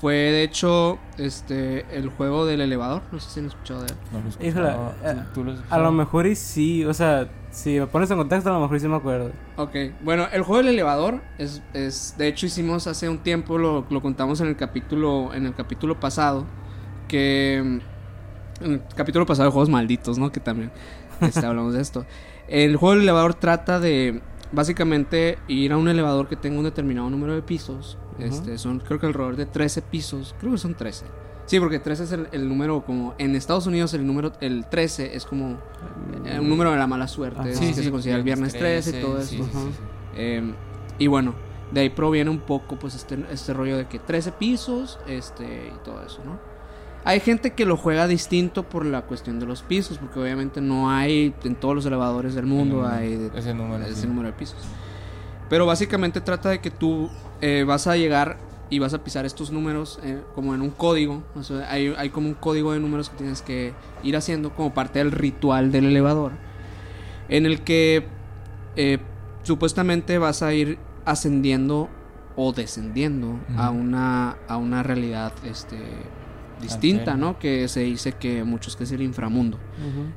Fue de hecho este el juego del elevador. No sé si han escuchado de él. No lo he Híjole, escuchado. eh, ¿Tú- tú lo has A lo mejor y sí, o sea, si me pones en contexto, a lo mejor sí me acuerdo. Ok, bueno, el juego del elevador es, es de hecho hicimos hace un tiempo, lo, lo contamos en el capítulo, en el capítulo pasado, que mm, en el capítulo pasado de juegos malditos, ¿no? Que también este, hablamos de esto. El juego del elevador trata de básicamente ir a un elevador que tenga un determinado número de pisos. Este, son creo que alrededor de 13 pisos, creo que son 13. Sí, porque 13 es el, el número como en Estados Unidos el número el 13 es como eh, un número de la mala suerte, Ajá. es Sí, que se considera el viernes 13 y todo eso. Eh, y bueno, de ahí proviene un poco pues este, este rollo de que 13 pisos este, y todo eso, ¿no? Hay gente que lo juega distinto por la cuestión de los pisos, porque obviamente no hay en todos los elevadores del mundo número, hay de- ese número, ese sí. número de pisos. Pero básicamente trata de que tú eh, vas a llegar y vas a pisar estos números eh, como en un código. O sea, hay, hay como un código de números que tienes que ir haciendo como parte del ritual del elevador. En el que eh, supuestamente vas a ir ascendiendo o descendiendo a, una, a una realidad este, distinta, Alterna. ¿no? Que se dice que muchos que es el inframundo.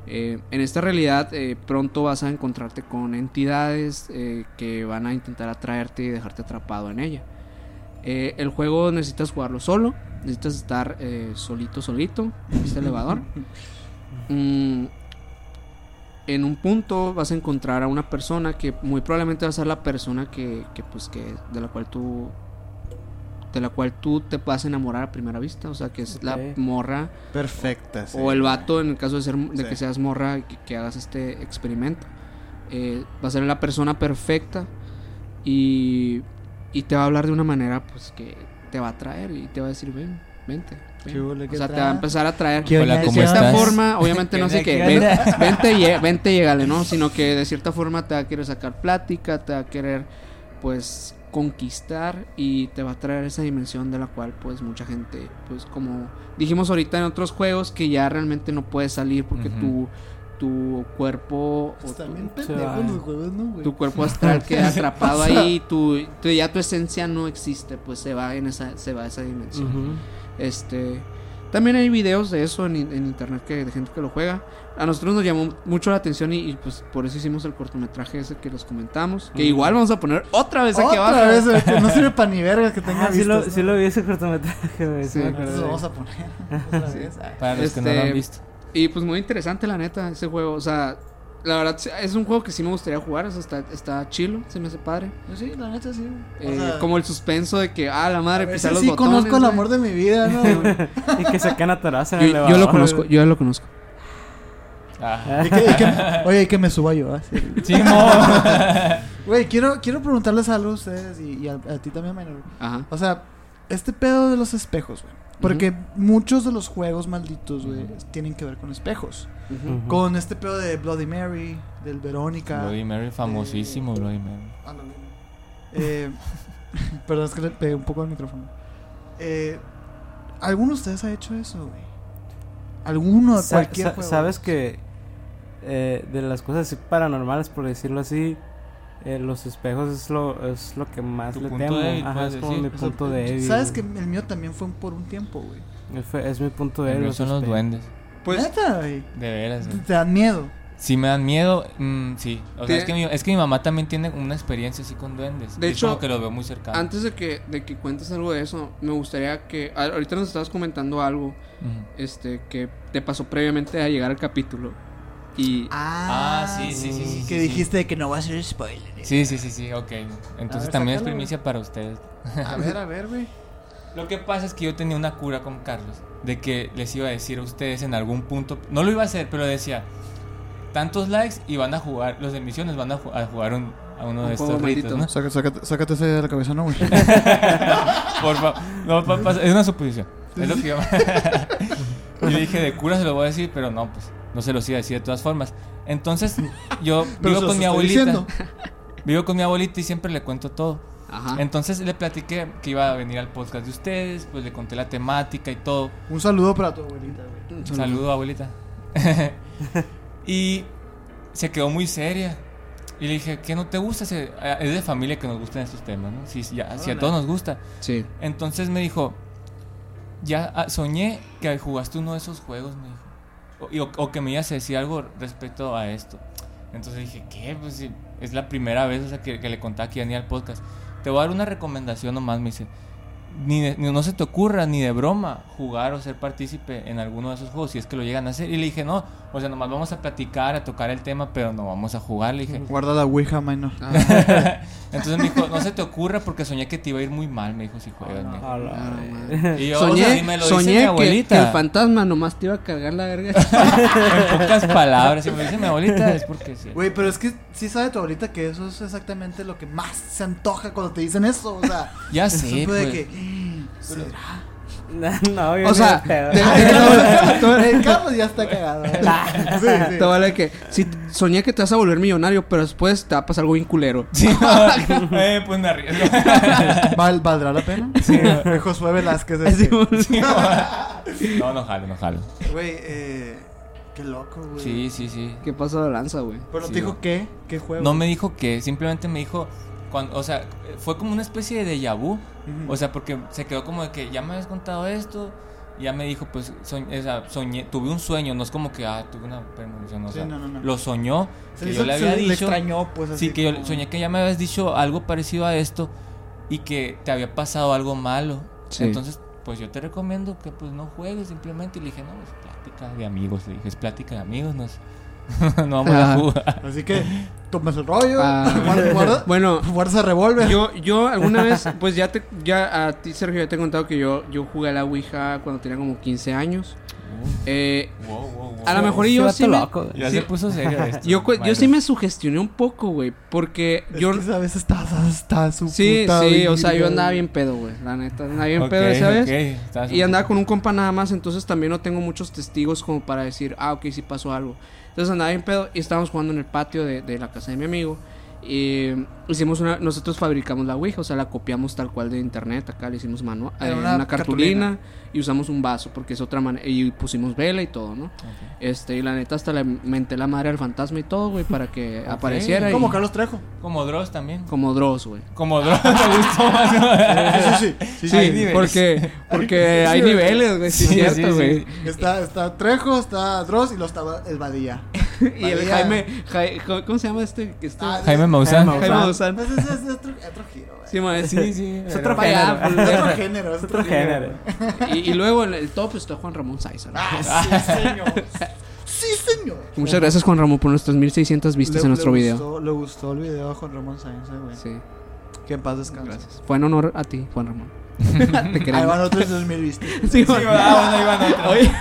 Eh, en esta realidad eh, pronto vas a encontrarte con entidades eh, que van a intentar atraerte y dejarte atrapado en ella. Eh, el juego necesitas jugarlo solo, necesitas estar eh, solito, solito, en este elevador. Mm, en un punto vas a encontrar a una persona que muy probablemente va a ser la persona que, que, pues que de la cual tú de la cual tú te vas a enamorar a primera vista, o sea, que es la morra Perfecta. sí. o el vato, en el caso de, ser, de Sí. que seas morra, y que, que hagas este experimento. Eh, va a ser la persona perfecta y, y te va a hablar de una manera pues que te va a atraer y te va a decir, ven, vente. ven". ¿Qué huele, O sea, te va a empezar a atraer. ¿Qué Hola, onda, De ¿cómo cierta estás? forma, obviamente no sé ¿Qué ven- vente, lle- vente, llégale, ¿no? Sino que de cierta forma te va a querer sacar plática, te va a querer pues conquistar y te va a traer esa dimensión de la cual pues mucha gente pues como dijimos ahorita en otros juegos que ya realmente no puedes salir porque Ujú. tu tu cuerpo o Están tu, va. los juegos, ¿no, güey? tu cuerpo astral queda atrapado ahí tu, tu- ya tu esencia no existe pues se va en esa se va a esa dimensión Ujú. este también hay videos de eso en, en internet que de gente que lo juega a nosotros nos llamó mucho la atención y, y, pues por eso hicimos el cortometraje ese que los comentamos que Ujú. igual vamos a poner otra vez aquí Otra abajo vez, güey, que no sirve para ni verga que tenga Ah, sí, lo, vistas, sí ¿no? lo vi ese cortometraje, güey. Sí, Sí. lo vamos a poner otra vez. Ah. Para los que no lo Este, han visto. Y pues muy interesante la neta ese juego. O sea, la verdad es un juego que sí me gustaría jugar. O sea, está, está chilo, se me hace padre. Pues sí, la neta sí. Eh, sea, como el suspenso de que, ah, la a madre, pisar los sí botones. conozco el amor de mi vida, ¿no? y que se quedan atorados en Yo, el yo lo conozco, yo ya lo conozco. Ah. Y que- y que- oye, y que me suba yo. ¿ah? Sí. Güey, quiero, quiero preguntarles algo a ustedes y, y a, a ti también, Minor. Ajá. O sea, este pedo de los espejos, güey. Porque muchos de los juegos malditos, güey, tienen que ver con espejos. Con este pedo de Bloody Mary, del Verónica. Bloody Mary, famosísimo Bloody Mary. Eh, perdón, es que le pegué un poco al micrófono. Eh, ¿Alguno de ustedes ha hecho eso, güey? ¿Alguno de Sa- cualquier sa- juego? Sabes que eh, de las cosas así paranormales, por decirlo así, eh, los espejos es lo, es lo que más Tu le punto temo. débil, Ajá, es como decir. mi O sea, punto débil. ¿Sabes que el mío también fue por un tiempo, güey? Es, fue- es mi punto El débil. mío son los espejos. duendes. Pues, Neta, güey. De veras, güey. Te dan miedo. Sí me dan miedo, mm, sí. O sea, es que, mi, es que mi mamá también tiene una experiencia así con duendes. De Es hecho, como que lo veo muy cercano. Antes de que, de que cuentes algo de eso, me gustaría que. Ahorita nos estabas comentando algo Ujú. este, que te pasó previamente a llegar al capítulo. Y. Ah, sí, sí, sí, sí, Que sí, dijiste que no va a ser spoiler. Sí, sí, sí, sí, ok. Entonces ver, también es primicia para ustedes. A ver, a ver, güey. Lo que pasa es que yo tenía una cura con Carlos de que les iba a decir a ustedes en algún punto, no lo iba a hacer, pero decía, tantos likes y van a jugar, los de misiones van a, ju- a jugar un- a uno Un de estos ritos. ¿no? Sácate, sácate, sácate ese de la cabeza, no, güey. Por favor, no, pa- pa- es una suposición. Es lo que yo... yo dije, de cura se lo voy a decir, pero no, pues no se los iba a decir de todas formas. Entonces, yo vivo con mi abuelita. diciendo. Vivo con mi abuelita y siempre le cuento todo. Ajá. Entonces le platiqué que iba a venir al podcast de ustedes, pues le conté la temática y todo. Un saludo para tu abuelita, güey. Un Saludo, abuelita. y se quedó muy seria. Y le dije, ¿qué no te gusta? Se- Es de familia que nos gustan estos temas, ¿no? Si, ya- si a todos nos gusta. Sí. Entonces me dijo, ya ah, soñé que jugaste uno de esos juegos, me dijo. O, o- o que me ibas a decir algo respecto a esto. Entonces dije, ¿qué? Pues es la primera vez que, le contaba aquí a al podcast. Te voy a dar una recomendación nomás, me dice. Ni, de- ni- no se te ocurra ni de broma jugar o ser partícipe en alguno de esos juegos si es que lo llegan a hacer. Y le dije, no, o sea, nomás vamos a platicar, a tocar el tema, pero no vamos a jugar. Le dije, Guarda la ouija, minor. Ah, entonces me dijo, no se te ocurra porque soñé que te iba a ir muy mal, me dijo, si juegas. ah, madre. Y yo, soñé o sea, me lo dice mi soñé que, abuelita. que el fantasma nomás te iba a cargar la verga. en pocas palabras, si me lo dice mi abuelita es porque sí. Güey, pero es que sí sabe tu abuelita que eso es exactamente lo que más se antoja cuando te dicen eso. O sea, Ya es sé, de pues. que. "Mm, ¿Será? no, yo o sea, El Carlos ya está cagado. ¿eh? Sí, sí. te vale que si soñé que te vas a volver millonario, pero después te va a pasar algo bien culero. Sí, eh, pues me arriesgo. ¿Val- ¿Valdrá la pena? Sí. Josué Velázquez. ese. no, no jalo, no jalo. Güey, eh. Qué loco, güey. Sí, sí, sí. ¿Qué pasó de lanza, güey? Pero Sí, te dijo güey. qué? ¿Qué juego? No me dijo que, simplemente me dijo, cuando, o sea, fue como una especie de déjà vu. O sea, porque se quedó como de que ya me habías contado esto. Ya me dijo, pues, soñ- o sea, soñé, tuve un sueño, no es como que, ah, tuve una premonición, o Sí, sea, no, no, no. lo soñó, Se que hizo- yo le se había dicho. extrañó, pues así. Sí, que yo como- soñé que ya me habías dicho algo parecido a esto y que te había pasado algo malo. Sí. Entonces, pues yo te recomiendo que pues no juegues simplemente. Y le dije, no, es plática de amigos. Le dije, es plática de amigos, no es... no vamos a jugar. Así que tomas el rollo. Ah. guarda, guarda, Bueno, el revólver. yo, yo alguna vez, pues ya te, ya a ti, Sergio, ya te he contado que yo, yo jugué a la Ouija cuando tenía como 15 años. Eh, Wow, wow, wow. a lo mejor yo vato sí me, loco. Ya sí. se puso serio esto. yo, yo sí me sugestioné un poco, güey, porque Es yo... que esa vez estás hasta su Sí, puta sí, o sea, yo andaba bien pedo, güey, la neta, andaba bien pedo esa vez. Y andaba con un compa nada más, entonces también no tengo muchos testigos como para decir, ah, ok, sí pasó algo. Entonces andaba bien pedo y estábamos jugando en el patio de, de la casa de mi amigo. Y hicimos una, nosotros fabricamos la Ouija, o sea, la copiamos tal cual de internet, acá le hicimos manual, eh, una una, cartulina, y usamos un vaso porque es otra manera, y pusimos vela y todo, ¿no? Este, y la neta hasta le menté la madre al fantasma y todo, güey, para que Ok. apareciera. y- Como Carlos Trejo. Como Dross también. como Dross, güey. Como Dross me gustó más. ¿no? Sí, sí, sí. sí, Sí, Hay niveles. porque, porque hay niveles, güey, sí, Sí, es sí, cierto, sí. güey. Está, está Trejo, está Dross y lo estaba el Badilla. Y el Badía. Jaime, Jai- ¿cómo se llama este? Que este Ah, Jaime Maussan. Jaime Maussan. Pues es otro, otro giro, güey. Sí, ma, Sí, sí. Es pero- otro género. Es otro género, es otro género. Y, y luego en el top está Juan Ramón Saiza. ¿no? Ah, sí, señor. Sí, señor. Muchas gracias Juan Ramón por nuestras 1600 vistas Le- en nuestro le video. Gustó, le gustó el video a Juan Ramón Sáenz, eh, güey. Sí, Que en paz descanse. gracias. Fue en honor a ti, Juan Ramón. Te Ahí van otros 2000 vistas. Sí, Sí, ah, bueno, ahí van otra. Oye,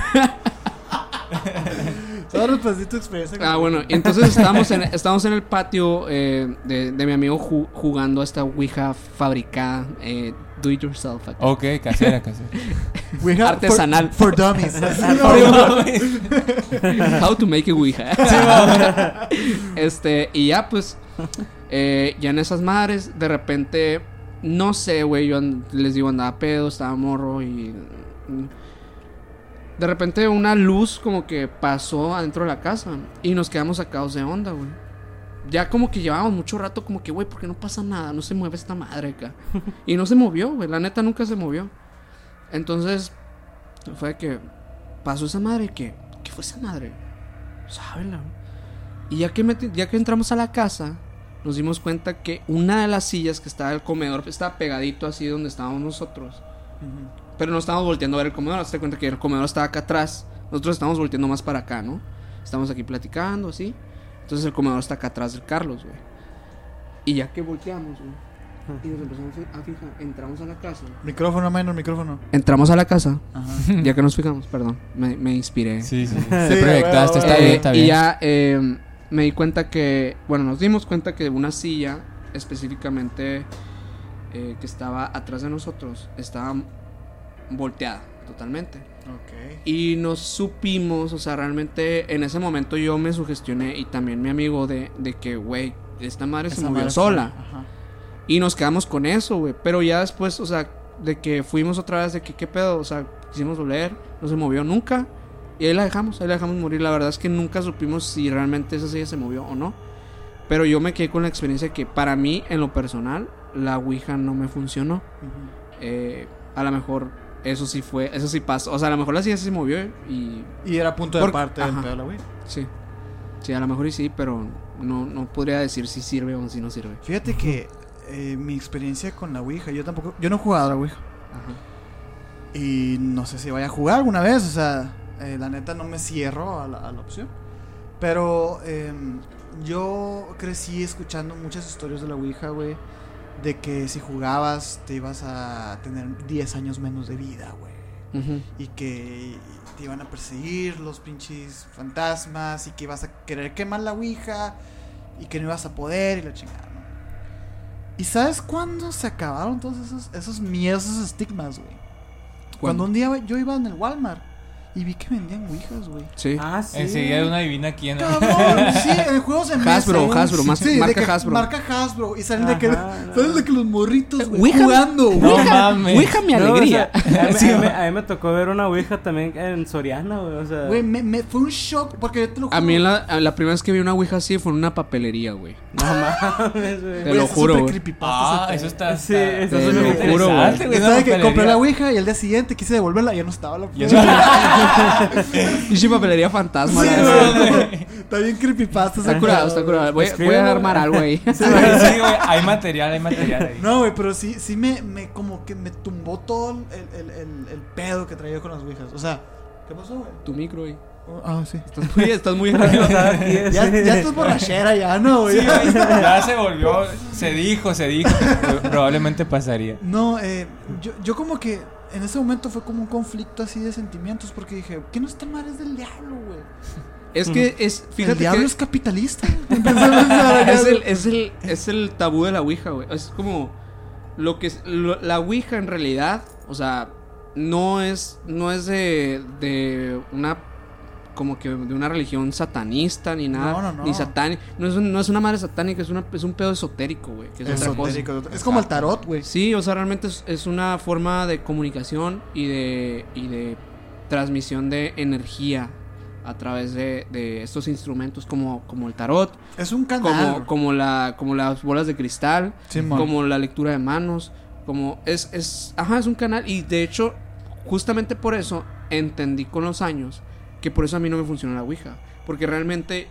De tu experiencia. ah, bueno, entonces estábamos en, estábamos en el patio eh, de, de mi amigo ju- jugando a esta Ouija fabricada, eh, do it yourself. acá. Ok, casera, casera. We have Artesanal. For, for dummies. How to make a Ouija. este, y ya pues, eh, ya en esas madres, de repente, no sé, güey, yo les digo, andaba pedo, estaba morro y... De repente una luz como que pasó adentro de la casa y nos quedamos sacados de onda, güey. Ya como que llevábamos mucho rato como que, güey, ¿por qué no pasa nada? No se mueve esta madre acá. Y no se movió, güey, la neta nunca se movió. Entonces, fue que pasó esa madre que ¿qué fue esa madre? Sábela. Y ya que, meti- ya que entramos a la casa, nos dimos cuenta que una de las sillas que estaba el comedor estaba pegadito así donde estábamos nosotros. Pero no estábamos volteando a ver el comedor. Hazte cuenta que el comedor estaba acá atrás. Nosotros estamos volteando más para acá, ¿no? Estamos aquí platicando, así. Entonces el comedor está acá atrás del Carlos, güey. Y ya que volteamos, güey. Y nos empezamos a fijar. Entramos a la casa. Micrófono, menos micrófono. Entramos a la casa. Ajá. Ya que nos fijamos, perdón. Me, me inspiré. Sí, sí. Sí, Te proyectaste, güey, está Eh, bien, está bien. Y ya eh, me di cuenta que, bueno, nos dimos cuenta que una silla específicamente eh, que estaba atrás de nosotros estaba volteada totalmente. Ok. Y nos supimos, o sea, realmente en ese momento yo me sugestioné y también mi amigo de, de que, güey, esta madre se movió madre sola. Ajá. Y nos quedamos con eso, güey. Pero ya después, o sea, de que fuimos otra vez, de que qué pedo, o sea, quisimos volver, no se movió nunca. Y ahí la dejamos, ahí la dejamos morir. La verdad es que nunca supimos si realmente esa silla se movió o no. Pero yo me quedé con la experiencia que para mí, en lo personal, la Ouija no me funcionó. Ujú. Eh, a lo mejor eso sí fue, eso sí pasó. O sea, a lo mejor la silla sí se movió y Y era punto de Por- parte del pedo de la Wii. sí. Sí, a lo mejor y sí, pero no, no podría decir si sirve o si no sirve. Fíjate que eh, mi experiencia con la Ouija, yo tampoco, yo no he jugado a la Ouija. Ajá. Y no sé si vaya a jugar alguna vez, o sea, eh, la neta no me cierro a la, a la opción. Pero em, yo crecí escuchando muchas historias de la Ouija, güey. De que si jugabas te ibas a tener 10 años menos de vida, güey. Y que te iban a perseguir los pinches fantasmas y que ibas a querer quemar la Ouija y que no ibas a poder y la chingada, ¿no? ¿Y sabes cuándo se acabaron todos esos, esos miedos, esos estigmas, güey? Cuando un día yo iba en el Walmart y vi que vendían Ouijas, güey. Sí. Ah, sí. Enseguida era una divina quién. Cabrón, sí, en juegos de mesa. Hasbro, güey. Hasbro, más- Sí, marca que- Hasbro. Marca Hasbro. Y salen de que, salen de que los morritos, güey, Ouija- jugando, güey. No mames. Ouija mi No, o alegría. sea, a, mí, Sí, a mí- va. a mí me tocó ver una ouija también en Soriana, güey. O sea, Güey, me, me- fue un shock porque yo te lo juro. A mí la, a la primera vez que vi una Ouija así fue en una papelería, güey. no mames, güey. Te lo juro, Ah, eso está. Sí, eso Te es lo juro, güey. interesante, güey. ¿Sabes una que compré la Ouija y el día siguiente quise devolverla y ya no estaba la Pinche papelería fantasma. Sí, güey. Está bien creepypasta Está curado, está curado. Voy, voy a armar algo ahí. Sí, güey, sí, güey, hay material, hay material ahí. No, güey, pero sí, sí me, me como que me tumbó todo el, el, el, el pedo que traía con las Ouijas. O sea, ¿qué pasó, güey? Tu micro, güey. Oh, Ah, sí. Estás muy, estás muy. Ya, ya estás borrachera, ya, ¿no, güey? Sí, güey, ya se volvió, se dijo, se dijo, que probablemente pasaría. No, eh, yo, yo como que en ese momento fue como un conflicto así de sentimientos porque dije, ¿qué no está mal? Es del diablo, güey. Es que es, el fíjate diablo que es capitalista. Es el, es el, es el tabú de la Ouija, güey. Es como lo que es, lo- la Ouija en realidad, o sea, no es, no es de, de una como que de una religión satanista ni nada, No, no, no. ni satánica, no es, un- no es una madre satánica, es una es un pedo esotérico, güey, que es otra cosa. Esotérico. Es como el tarot, güey. Sí, o sea, realmente es, es una forma de comunicación y de, y de transmisión de energía a través de, de estos instrumentos como, como el tarot, Es un como, canal. como, la, como las bolas de cristal, Simón. como la lectura de manos, como es, es, ajá, es un canal y de hecho, justamente por eso entendí con los años que por eso a mí no me funcionó la Ouija, porque realmente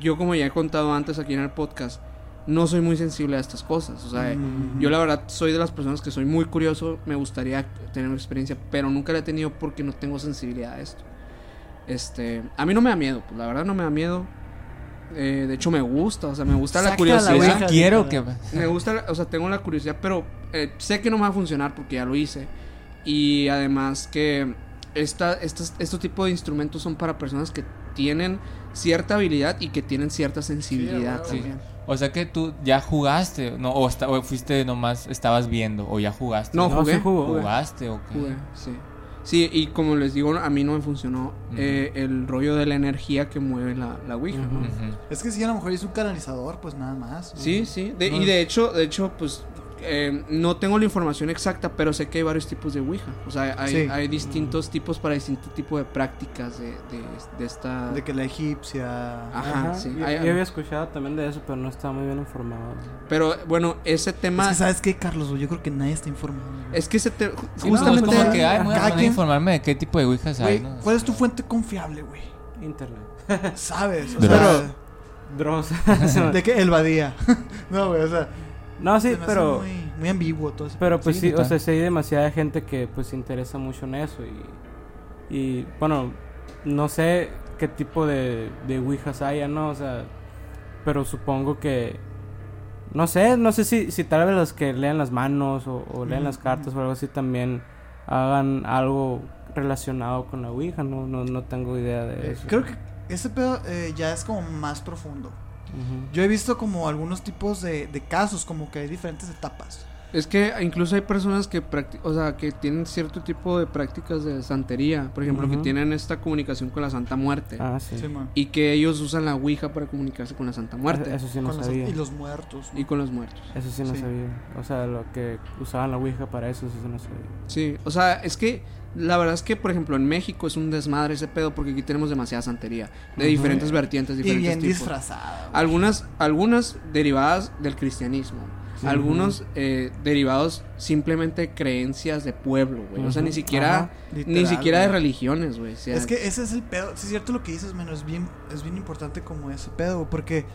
yo como ya he contado antes aquí en el podcast, no soy muy sensible a estas cosas, o sea, Mm. yo la verdad soy de las personas que soy muy curioso, me gustaría tener una experiencia, pero nunca la he tenido porque no tengo sensibilidad a esto. Este, a mí no me da miedo, pues la verdad no me da miedo. Eh, de hecho me gusta, o sea, me gusta la Saca la curiosidad. Eso quiero que... Me gusta, o sea, tengo la curiosidad, pero eh, sé que no me va a funcionar porque ya lo hice. Y además que esta, estos, estos tipos de instrumentos son para personas que tienen cierta habilidad y que tienen cierta sensibilidad Sí, también. O sea que tú ya jugaste, no, o, fuiste nomás, estabas viendo, o ya jugaste. No, No, jugué. sí jugó. ¿Jugaste o qué? Jugué, sí. Sí, y como les digo, a mí no me funcionó eh, el rollo de la energía que mueve la, la Ouija. ¿no? Es que si a lo mejor es un canalizador, pues nada más. Sí, sí. De- No. Y de hecho, de hecho, pues eh, no tengo la información exacta, pero sé que hay varios tipos de Ouija. O sea, hay, Sí. hay distintos tipos para distintos tipos de prácticas de, de, de esta... De que la egipcia. Ajá, sí. Yo, Hay- yo había escuchado también de eso, pero no estaba muy bien informado. Pero bueno, ese Es tema... que, ¿sabes qué, Carlos? Yo creo que nadie está informado. Es que ese te- Sí, no, justamente... es como que, ay, me voy a cada quien- informarme de qué tipo de ouijas hay, ¿no? ¿cuál es tu fuente confiable, güey? Internet. ¿Sabes? O De sea, Pero- Dross. De que el Badía. no, güey, o sea. No, sí, se me hace pero... Muy, muy ambiguo todo eso. Pero pues Sí, sí, o sea, sí hay demasiada gente que pues se interesa mucho en eso y, y bueno, no sé qué tipo de, de ouijas haya, ¿no? O sea, pero supongo que, no sé, no sé si, si tal vez los que lean las manos o, o lean las cartas o algo así también hagan algo relacionado con la ouija, no, no, no tengo idea de Eh, eso. creo que ese pedo eh, ya es como más profundo. Yo he visto como algunos tipos de, de casos, como que hay diferentes etapas. Es que incluso hay personas que practi- o sea, que tienen cierto tipo de prácticas de santería, por ejemplo, que tienen esta comunicación con la Santa Muerte Ah, sí. Y que ellos usan la Ouija para comunicarse con la Santa Muerte Eso sí no Con los- sabía. y los muertos. ¿no? y con los muertos. Eso sí no Sí. sabía. O sea, lo que usaban la ouija para eso, eso sí no sabía. Sí, o sea, es que la verdad es que, por ejemplo, en México es un desmadre ese pedo porque aquí tenemos demasiada santería de diferentes vertientes, y diferentes bien tipos. disfrazada. Algunas, algunas derivadas del cristianismo. Sí. Algunos eh, derivados simplemente de creencias de pueblo, güey. O sea, ni siquiera, ni siquiera de religiones, güey. O sea, Es que ese es el pedo. Sí, es cierto lo que dices, menos es bien, es bien importante como ese pedo, porque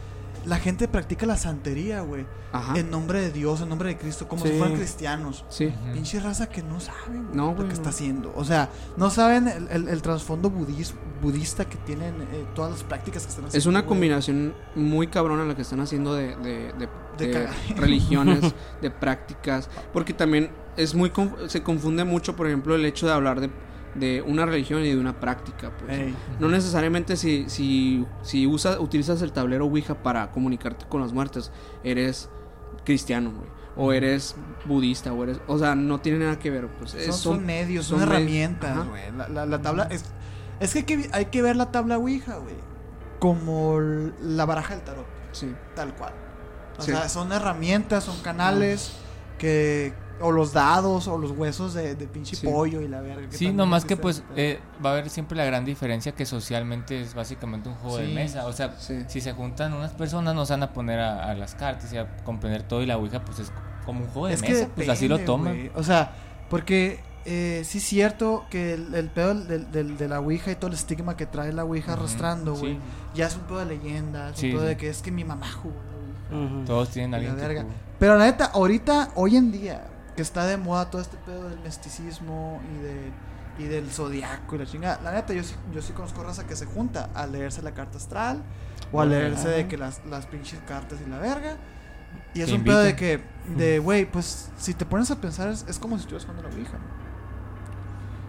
la gente practica la santería, güey, Ajá. en nombre de Dios, en nombre de Cristo, como Sí. si fueran cristianos. Sí. Pinche raza que no sabe güey, No, lo güey, que no. está haciendo. O sea, no saben el, el- el trasfondo budis- budista que tienen eh, todas las prácticas que están haciendo. Es una güey. combinación muy cabrona la que están haciendo de, de, de- De de cagar. religiones, de prácticas, porque también es muy se confunde mucho, por ejemplo, el hecho de hablar de, de una religión y de una práctica, pues. No necesariamente si, si, si usas, utilizas el tablero Ouija para comunicarte con los muertos, eres cristiano, güey. O eres budista, o eres... O sea, no tiene nada que ver, pues. Son, medios, son, herramientas, güey. La, la- la tabla es. Es que hay, que hay que ver la tabla Ouija, güey. Como la baraja del tarot, sí. tal cual. O Sí. sea, son herramientas, son canales que. O los dados, o los huesos de, de pinche Sí. pollo y la verga. Sí, también nomás que pues eh, va a haber siempre la gran diferencia que socialmente es básicamente un juego Sí. de mesa. O sea, Sí. si se juntan unas personas no se van a poner a, a las cartas y a comprender todo y la Ouija pues es como un juego de Es mesa, que pues así lo toman. O sea, porque eh, sí es cierto que el, el pedo del, del- de la Ouija y todo el estigma que trae la Ouija arrastrando, güey, sí. ya es un pedo de leyenda, es Sí, un pedo sí. de que es que mi mamá jugó. Ouija. Ujú. Todos tienen la alguien que. Pero la neta, ahorita, hoy en día, que está de moda todo este pedo del misticismo y de y del zodiaco y la chingada. La neta, yo sí, yo sí conozco raza que se junta a leerse la carta astral o a leerse de que las, las pinches cartas y la verga. Y es un pedo de que, de güey, pues si te pones a pensar, es, es como si estuvieras jugando a la Ouija. ¿no?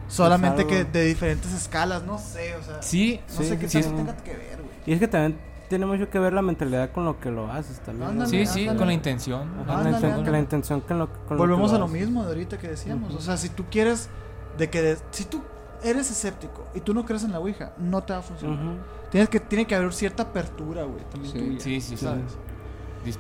Solamente que de diferentes escalas, no sé, o sea, Sí, no sí, sé qué sí. tanto tenga que ver, güey. Y es que también tiene mucho que ver la mentalidad con lo que lo haces también. sí, sí, ándale. con la intención. Ajá, la, Ándale, inten- ándale. que la intención con lo, con Volvemos que a lo haces. mismo de ahorita que decíamos. O sea, si tú quieres de que de- si tú eres escéptico y tú no crees en la Ouija, no te va a funcionar. Tienes que tiene que haber cierta apertura, güey, también Sí. tuya, Sí, sí, sí. ¿sabes?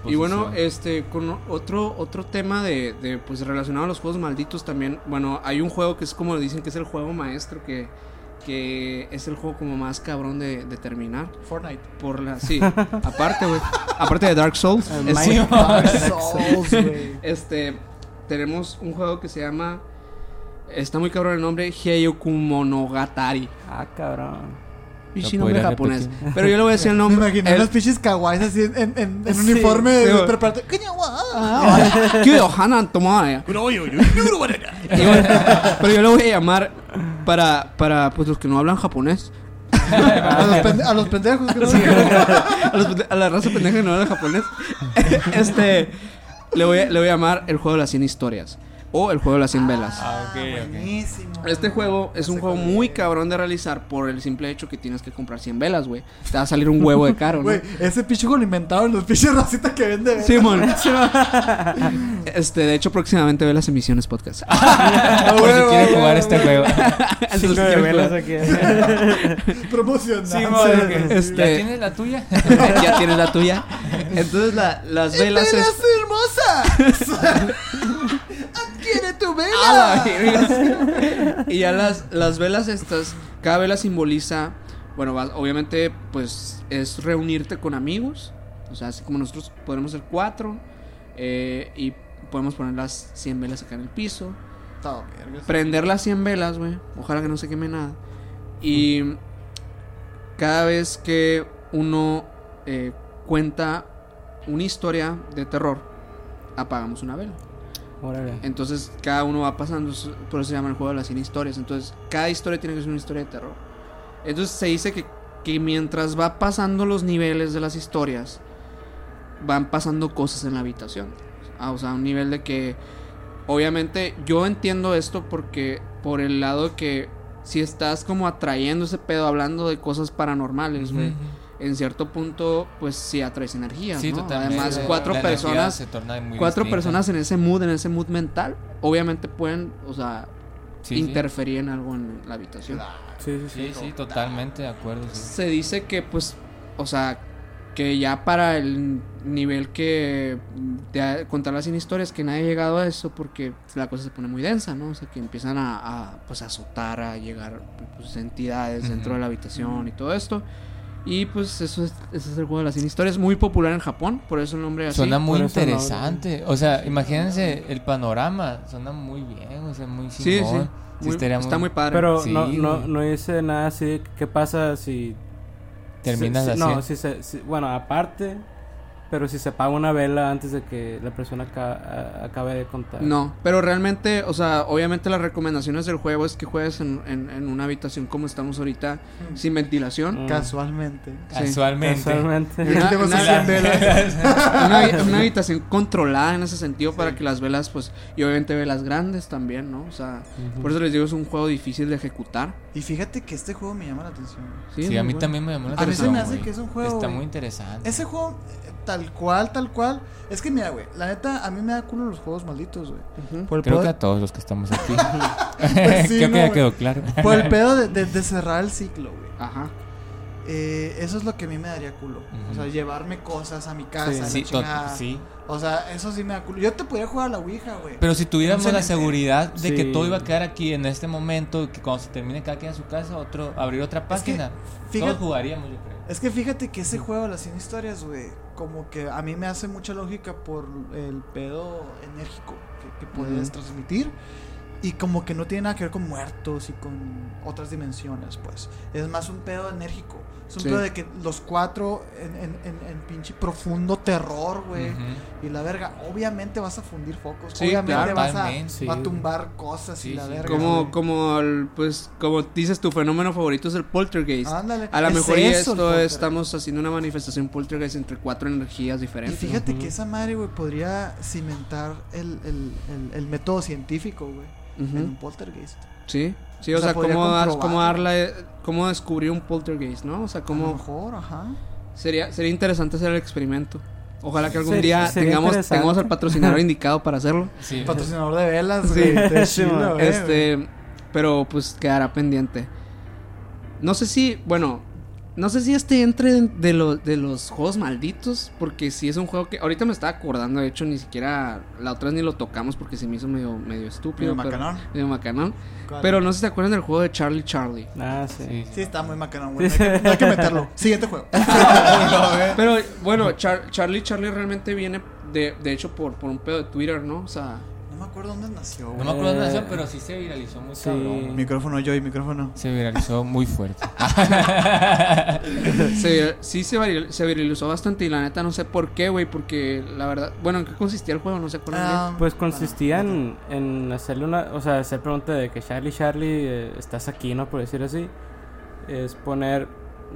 Y bueno, este, con otro, otro tema de, de, pues relacionado a los juegos malditos también, bueno, hay un juego que es como dicen que es el juego maestro, que, que es el juego como más cabrón de, de terminar. Fortnite. Por la, sí, aparte, güey, aparte de Dark Souls, este. Dark Souls, güey. este, tenemos un juego que se llama, está muy cabrón el nombre, Heyoku Monogatari. Ah, cabrón. Pichi nombre japonés. repetir. Pero yo le voy a decir el Me nombre. imaginé el- las pinches kawaiis así en, en, en- en Sí, uniforme sí, de güey. preparatoria. ¡Coño, Ah, Kyo Hanan Tomoe. Y bueno, pero yo lo voy a llamar para, para pues los que no hablan japonés. a, los pende- a los pendejos que no a, los pende- a la raza pendeja que no habla japonés. este le voy, a, le voy a llamar el juego de las 100 historias. O el juego de las 100 velas. Ah, ok, ok. Buenísimo. Este juego es un juego muy cabrón de realizar por el simple hecho que tienes que comprar 100 velas, güey. Te va a salir un huevo de caro, ¿no? Güey, ese pinche juego lo inventaron los pinches racitas que venden. Simón. este, de hecho, próximamente ve las emisiones podcast. Por si quieren jugar este juego. Entonces, Cinco de velas aquí. Promocionando. Sí, Este- ¿Ya tienes la tuya? ya tienes la tuya. Entonces, la- las velas es. ¡Velas hermosas! ¡Adquiere tu vela! Y ya las, las velas estas, cada vela simboliza, bueno, obviamente pues es reunirte con amigos, o sea, así como nosotros podemos ser cuatro eh, y podemos poner las 100 velas acá en el piso, Todo, prender las 100 velas, güey, ojalá que no se queme nada. Y cada vez que uno eh, cuenta una historia de terror, apagamos una vela. Órale. Entonces cada uno va pasando, por eso se llama el juego de las 100 historias. Entonces cada historia tiene que ser una historia de terror. Entonces se dice que, que mientras va pasando los niveles de las historias, van pasando cosas en la habitación. Ah, o sea, un nivel de que, obviamente, yo entiendo esto porque por el lado que si estás como atrayendo ese pedo hablando de cosas paranormales, güey. Ujú. En cierto punto, pues sí atraes energías, Sí, ¿no? totalmente. Además, cuatro energía personas se torna muy cuatro distinta. personas en ese mood, en ese mood mental, obviamente pueden, o sea, Sí, sí. interferir en algo en la habitación. Sí, sí, sí. Sí, sí, totalmente de acuerdo. sí. Se dice que, pues, o sea, que ya para el nivel que de contar las 100 historias, que nadie ha llegado a eso porque la cosa se pone muy densa, ¿no? O sea, que empiezan a, a, pues, a azotar, a llegar pues, entidades dentro de la habitación y todo esto. Y pues eso es, ese es el juego de las 100 historias, muy popular en Japón, por eso el nombre así. Suena muy eso no- interesante. O sea, imagínense el panorama. Suena muy bien, o sea, muy Sí, sí. Sí, Muy- está muy padre. Pero Sí, no, no, no dice nada así. de ¿Qué pasa si. Terminas si- así. No, si se. si- bueno, aparte. Pero si se apaga una vela antes de que la persona a- acabe de contar. No, pero realmente, o sea, obviamente las recomendaciones del juego es que juegues en, en- en una habitación como estamos ahorita, sin ventilación. Mm. Casualmente. Casualmente. Casualmente. Una- una- 100 velas. Una, una habitación controlada en ese sentido para que las velas, pues, y obviamente velas grandes también, ¿no? O sea, por eso les digo, es un juego difícil de ejecutar. Y fíjate que este juego me llama la atención. Sí, Sí, a mí bueno. también me llamó la A mí se atención. me hace que es un juego, Está muy interesante. Ese juego, eh, tal cual, tal cual. Es que mira, güey, la neta, a mí me da culo los juegos malditos, güey. Por el Creo que a todos los que estamos aquí. Pues sí, Creo no, que ya quedó claro. por el pedo de, de- de cerrar el ciclo, güey. Ajá. Eh, eso es lo que a mí me daría culo. O sea, llevarme cosas a mi casa. Sí. Sí. O sea, eso sí me da culo. Yo te podría jugar a la Ouija, güey. Pero si tuviéramos la seguridad de que todo iba a quedar aquí en este momento, que cuando se termine cada quien a su casa, otro abrir otra que, página, fíjate- todos jugaríamos, yo creo. Es que fíjate que ese juego, las 100 historias, güey, como que a mí me hace mucha lógica por el pedo enérgico que, que puedes transmitir. Y como que no tiene nada que ver con muertos y con otras dimensiones, pues. Es más un pedo enérgico. Es un Sí. pedo de que los cuatro en, en, en, en pinche profundo terror, güey. Y la verga, obviamente vas a fundir focos. Sí, obviamente claro, vas a, totalmente. Sí. va a tumbar cosas Sí, y la sí. verga. Como, como, el, pues, como dices, tu fenómeno favorito es el poltergeist. Ándale. A lo Es mejor y esto estamos haciendo una manifestación poltergeist entre cuatro energías Y diferentes. fíjate Ujú. que esa madre, güey, podría cimentar el, el, el, el método científico, güey, en un poltergeist. Sí, sí, o, O sea, cómo, dar- cómo darle, cómo descubrir un poltergeist, ¿no? O sea, A lo cómo mejor, ajá. sería, sería interesante hacer el experimento. Ojalá que algún Sería- día sería tengamos, tengamos al patrocinador indicado para hacerlo. Sí. Patrocinador de velas, Sí. güey. Este, pero pues quedará pendiente. No sé si, bueno, no sé si este entre de, lo- de los juegos malditos, porque si es un juego que ahorita me estaba acordando, de hecho ni siquiera la otra vez ni lo tocamos porque se me hizo medio medio estúpido, Medio pero- macanón. medio macanón. ¿Cuál? Pero no sé si te acuerdan del juego de Charlie Charlie. Ah, sí. Sí. Sí, está muy macanón, güey. No, hay que- no hay que meterlo. Siguiente juego. Pero bueno, Char- Charlie Charlie realmente viene de, de hecho por, por un pedo de Twitter, ¿no? O sea, No me acuerdo dónde nació, No güey. me acuerdo dónde Eh, nació, pero sí se viralizó muy sí. cabrón. Micrófono, yo y micrófono. Se viralizó muy fuerte. se, sí se, viril- se viralizó bastante y la neta no sé por qué, güey, porque la verdad, bueno, ¿en qué consistía el juego? No se acuerdan Ah, Pues consistía en, en hacerle una, o sea, hacer pregunta de que Charlie, Charlie, eh, estás aquí, ¿no? Por decir así. Es poner,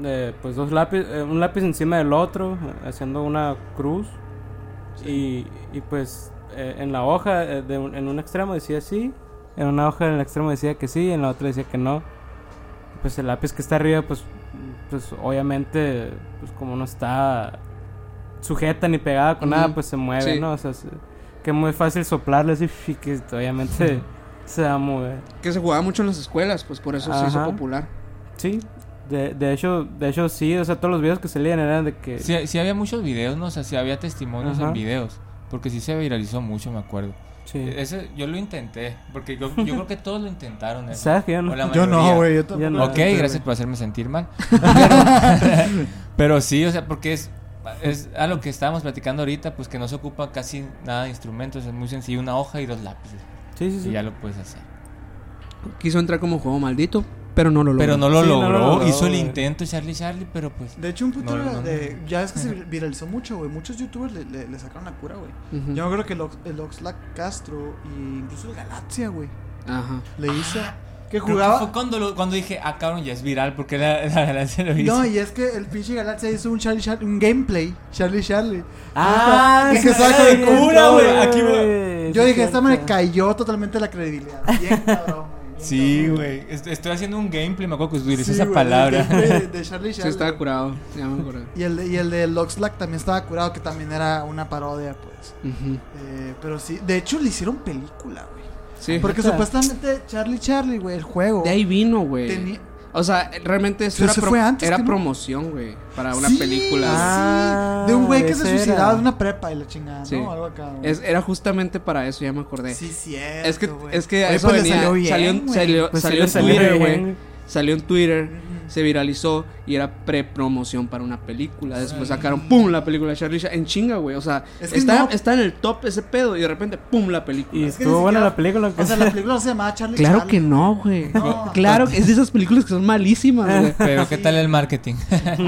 eh, pues, dos lápices, un lápiz encima del otro, eh, haciendo una cruz. Y, y pues, eh, en la hoja, eh, de un- en un extremo decía sí, en una hoja en el extremo decía que sí, en la otra decía que no. Pues el lápiz que está arriba, pues, pues obviamente, pues como no está sujeta ni pegada con Ujú. nada, pues se mueve, Sí. ¿no? O sea, se- que es muy fácil soplarle así y que obviamente se va a mover. Que se jugaba mucho en las escuelas, pues por eso se hizo Ajá. popular. Sí, de, de hecho, de hecho sí, o sea, todos los videos que salían eran de que Sí, sí había muchos videos, ¿no? O sea, sí había testimonios Ajá. en videos. Porque sí se viralizó mucho, me acuerdo. sí. Ese, yo lo intenté. Porque yo, yo creo que todos lo intentaron. eso. ¿Sabes que yo no? Yo no, güey. Yo tampoco. no. Ok, intenté, gracias por hacerme sentir mal. Pero, pero sí, o sea, porque es, es a lo que estábamos platicando ahorita, pues que no se ocupa casi nada de instrumentos, es muy sencillo, una hoja y dos lápices. Sí, sí, sí. Y ya lo puedes hacer. Quiso entrar como juego maldito, pero no lo logró. Pero no lo Sí, no lo logró. Hizo el intento Charlie Charlie, pero pues. De hecho, un puto No, no, no. de. Ya es que se viralizó mucho, güey. Muchos youtubers le, le- le sacaron la cura, güey. Ujú. Yo me acuerdo que el, Ox- el Oxlack Castro y incluso el Galaxia, güey. Ajá. Le hizo. Que Creo que jugaba. fue cuando, lo- cuando dije, ah, cabrón, ya es viral, porque la, la galaxia lo hizo. No, y es que el pinche Galaxia hizo un Charlie Charlie, un gameplay, Charlie Charlie. Ah, Y que sí, saca de cura, güey. Aquí, güey. Yo Sí, dije, esta me cayó totalmente la credibilidad. Bien cabrón, Sí, güey. Est- Estoy haciendo un gameplay, me acuerdo que utilicé Sí, esa palabra. De, de Charlie Sí, estaba curado. Ya me acordé. Y el, de, y el de Loxlack también estaba curado, que también era una parodia, pues. Eh, pero sí, de hecho le hicieron película, güey. Sí. Porque supuestamente Charlie Charlie, güey, el juego. De ahí vino, güey. O sea, realmente eso era, se pro- fue antes, era ¿que no? promoción, güey. Para una Sí, película. Ah, sí, de un güey que se suicidaba de una prepa y la chingada, Sí. ¿no? Algo acá. Es- era justamente para eso, ya me acordé. Sí, cierto. es que, es que Oye, eso pues venía. salió bien, salió, salió, Pues salió le en salió Twitter, güey. Salió en Twitter. Se viralizó y era pre-promoción para una película. Después sacaron, ¡pum! La película de Charlie Cha- en chinga, güey. O sea, Es que está, no- está en el top ese pedo y de repente, ¡pum! La película. Y Es que estuvo buena la película. O sea, la película no se llamaba Charlie Claro Charlie. que no, güey. No. Claro, es de esas películas que son malísimas, güey. Pero, ¿qué tal el marketing?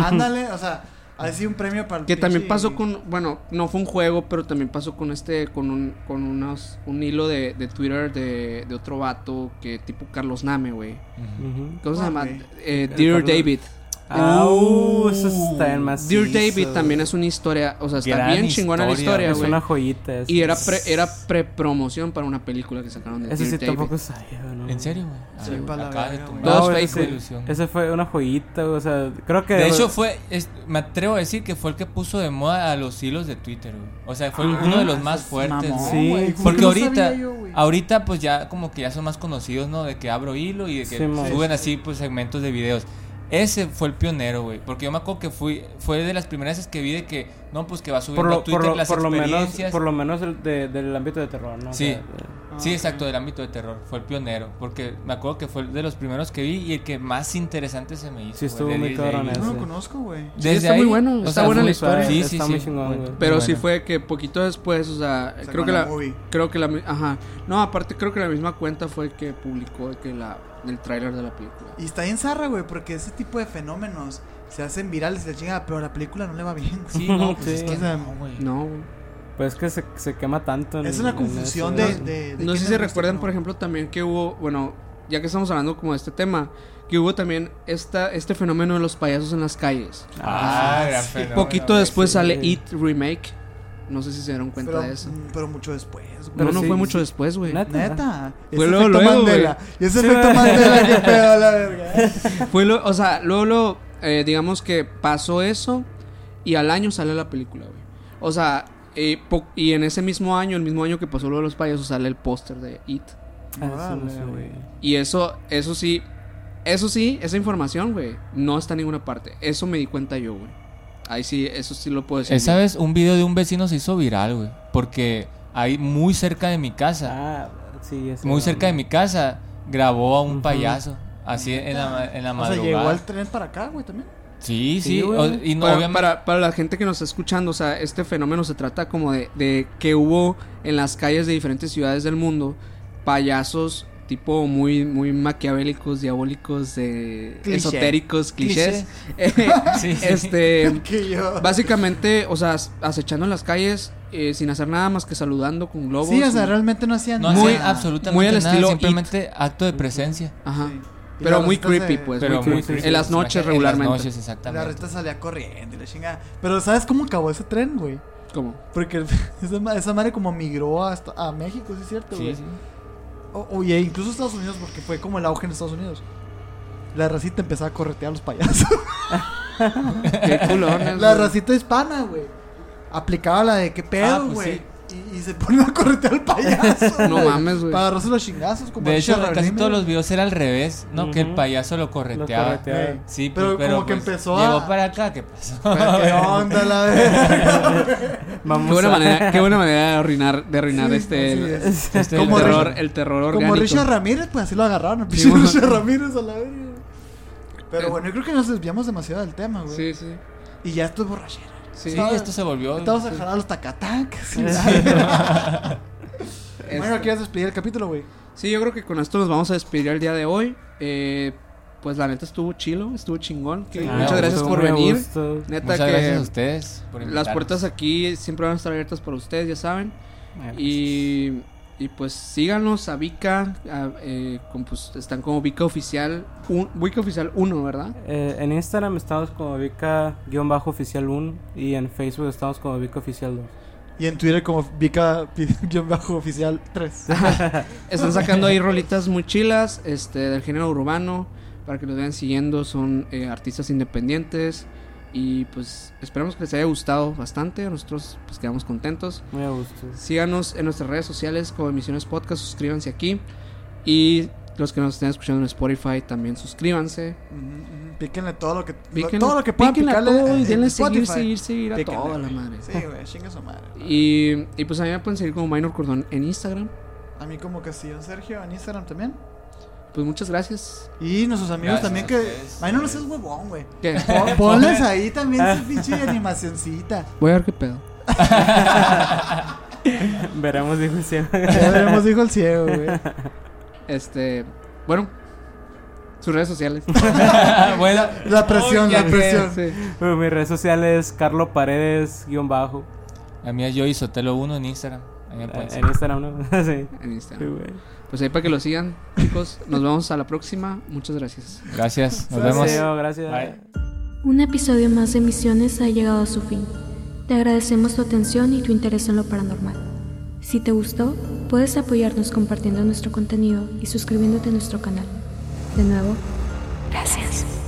Ándale, o sea, así un premio para el Que también pasó con, bueno, no fue un juego, pero también pasó con este, con un, con unos, un hilo de, de Twitter de, de otro vato que tipo Carlos Name, güey. ¿Cómo se llama? Eh, Dear Carlos- David. Ah, uh, eso está en más. Dear David también es una historia, o sea, está Gran bien chingona la historia, historia, Es güey. una joyita. esa. Y era pre, era pre-promoción para una película que sacaron de Ese Dear sí David. tampoco sabía, ¿no? ¿En serio, güey? Sí, Ah, pa' la acaba de verga, tumbar güey. Todo No, es ese, fake, ilusión. ese fue una joyita, o sea, creo que... De hecho, fue, es- me atrevo a decir que fue el que puso de moda a los hilos de Twitter, güey. O sea, fue Ajá. uno de los más Mamón, fuertes. güey. Sí, güey, ¿cómo Porque no ahorita, yo, güey? ahorita pues ya como que ya son más conocidos, ¿no? De que abro hilo y de que Sí, suben así pues segmentos de videos. Ese fue el pionero, güey. Porque yo me acuerdo que fui, fue de las primeras veces que vi de que, no, pues que va subiendo por a lo, Twitter por lo, las por lo menos, experiencias. por lo menos el de- del ámbito de terror, ¿no? O Sí. sea, de- Sí, Ah, exacto, del ámbito de terror. Fue el pionero. Porque me acuerdo que fue de los primeros que vi y el que más interesante se me hizo. Sí, estuvo muy cabrón no lo conozco, güey. Sí, está muy bueno, está buena la historia. Sí, sí, está sí, muy chingón. Pero Muy sí fue que poquito después, o sea, creo que la movie. creo que la, ajá, no, aparte creo que la misma cuenta fue el que publicó que la, el tráiler de la película. Y está bien zarra, güey, porque ese tipo de fenómenos se hacen virales y la chingada, pero a la película no le va bien. güey. Sí, no, pues Sí. es que O sea, no, güey. No, güey. Pues es que se, se quema tanto. en- Es una confusión de, de, de no sé si se este recuerdan, no. por ejemplo, también que hubo, bueno, ya que estamos hablando como de este tema, que hubo también esta, este fenómeno de los payasos en las calles. Ah, gran sí. fenómeno, Poquito después sí. sale It Remake. No sé si se dieron cuenta pero, de eso. mm, Pero mucho después, güey. Pero no, no sí, fue mucho sí. después, güey. Neta. Neta. Fue luego, efecto luego, Mandela. Y ese Sí, efecto. Mandela, qué pedo, la verga. Fue lo, o sea, luego, luego, eh, digamos que pasó eso y al año sale la película, güey. O sea, eh, y en ese mismo año, el mismo año que pasó lo de los payasos, sale el póster de It. Ah, eso güey. Y eso, eso sí, eso sí, esa información, güey, no está en ninguna parte. Eso me di cuenta yo, güey. Ahí sí, eso sí lo puedo decir. Esa vez un video de un vecino se hizo viral, güey. Porque ahí muy cerca de mi casa, Ah, sí, ese muy era, cerca de mi casa, grabó a un payaso. Así en la, en la O sea, llegó madrugada. al tren para acá, güey, también. Sí, Sí, sí. o- y no, para, obviamente. para, para la gente que nos está escuchando, o sea, este fenómeno se trata como de, de que hubo en las calles de diferentes ciudades del mundo payasos tipo muy muy maquiavélicos, diabólicos, de Cliché. esotéricos, clichés. Sí, sí. este básicamente, o sea, acechando en las calles eh, sin hacer nada más que saludando con globos. Sí, o sea, realmente no hacían No nada. Muy- absolutamente muy al nada, estilo simplemente acto de presencia. Ajá. Sí. Pero la muy creepy, se- pues. Pero muy creepy. creepy. En las noches regularmente. En las noches, La exactamente. reta salía corriendo y la chingada. Pero ¿sabes cómo acabó ese tren, güey? ¿Cómo? Porque esa, ma- esa madre como migró hasta a México, ¿sí es cierto, güey? Sí, sí. Oye, incluso Estados Unidos, porque fue como el auge en Estados Unidos. La racita empezaba a corretear a los payasos. Qué culones. la güey. racita hispana, güey. Aplicaba la de qué Ah, pedo, pues güey. sí. Y, y se ponen a corretear al payaso. No mames, güey. Para agarrarse los chingazos. Como De hecho, casi todos los videos era al revés, ¿no? Que el payaso lo Lo correteaba. Sí, pues, Pero pero, como que pues, empezó llegó a- para acá, ¿qué pasó? Pero ¿Qué onda la verga? Vamos Qué buena, a- manera, qué buena manera de arruinar, de arruinar Sí, este, así el, es. Este, el terror, Richard- el terror orgánico. Como Richard Ramírez, pues así lo agarraron. Sí, bueno. Richard Ramírez a la verga. Pero bueno, yo creo que nos desviamos demasiado del tema, güey. Sí, sí. Y ya esto es borrachera. Sí. Sí, esto se volvió. Estamos a jalar los tacatacas. y la- bueno, ¿quieres despedir el capítulo, güey? Sí, yo creo que con esto nos vamos a despedir el día de hoy. Eh, pues la neta estuvo chilo, estuvo chingón. muchas gracias por venir. gusto. Neta Muchas que gracias a ustedes por las puertas aquí siempre van a estar abiertas para ustedes, ya saben. Y, y pues síganos a Vika, a, eh, con, pues, están como Vika Oficial, un, Vika Oficial 1, ¿verdad? Eh, en Instagram estamos como Vika-oficial 1 y en Facebook estamos como Vika oficial 2. Y en Twitter como Vika-oficial 3. Están sacando ahí rolitas muy chilas este, del género urbano para que los vayan siguiendo. Son eh, artistas independientes y pues esperamos que les haya gustado bastante. Nosotros pues quedamos contentos. Muy a gusto. Síganos en nuestras redes sociales como Emisiones Podcast, suscríbanse aquí. Y los que nos estén escuchando en Spotify también suscríbanse. Píquenle todo lo que, Píquenle- todo lo que puedan picarle todo y en denle seguir, seguir, seguir a Píquenle, toda la madre. Sí, güey, chinga su madre. Y, y pues a mí me pueden seguir como Minor Cordón en Instagram. A mí como Castillo Sergio en Instagram también. Pues muchas gracias. Y nuestros amigos Gracias también que... Ay, no, no seas huevón, güey. ¿Qué? Pon- Ponles ahí también su pinche animacioncita. Voy a ver qué pedo. Veremos, dijo el cielo. Ya veremos, dijo el ciego, güey. Este, bueno, sus redes sociales. bueno, La presión, la presión. Sí. Bueno, Mi red social es Carlo Paredes guion bajo. a mí es Joey Sotelo 1 en Instagram. Pueden En. Instagram, ¿no? sí. En Sí, Instagram. güey. Pues ahí para que lo sigan, chicos. Nos vemos a la próxima. Muchas gracias. Gracias, nos vemos. Gracias. Bye. Un episodio más de Misiones ha llegado a su fin. Te agradecemos tu atención y tu interés en lo paranormal. Si te gustó, puedes apoyarnos compartiendo nuestro contenido y suscribiéndote a nuestro canal. De nuevo, gracias.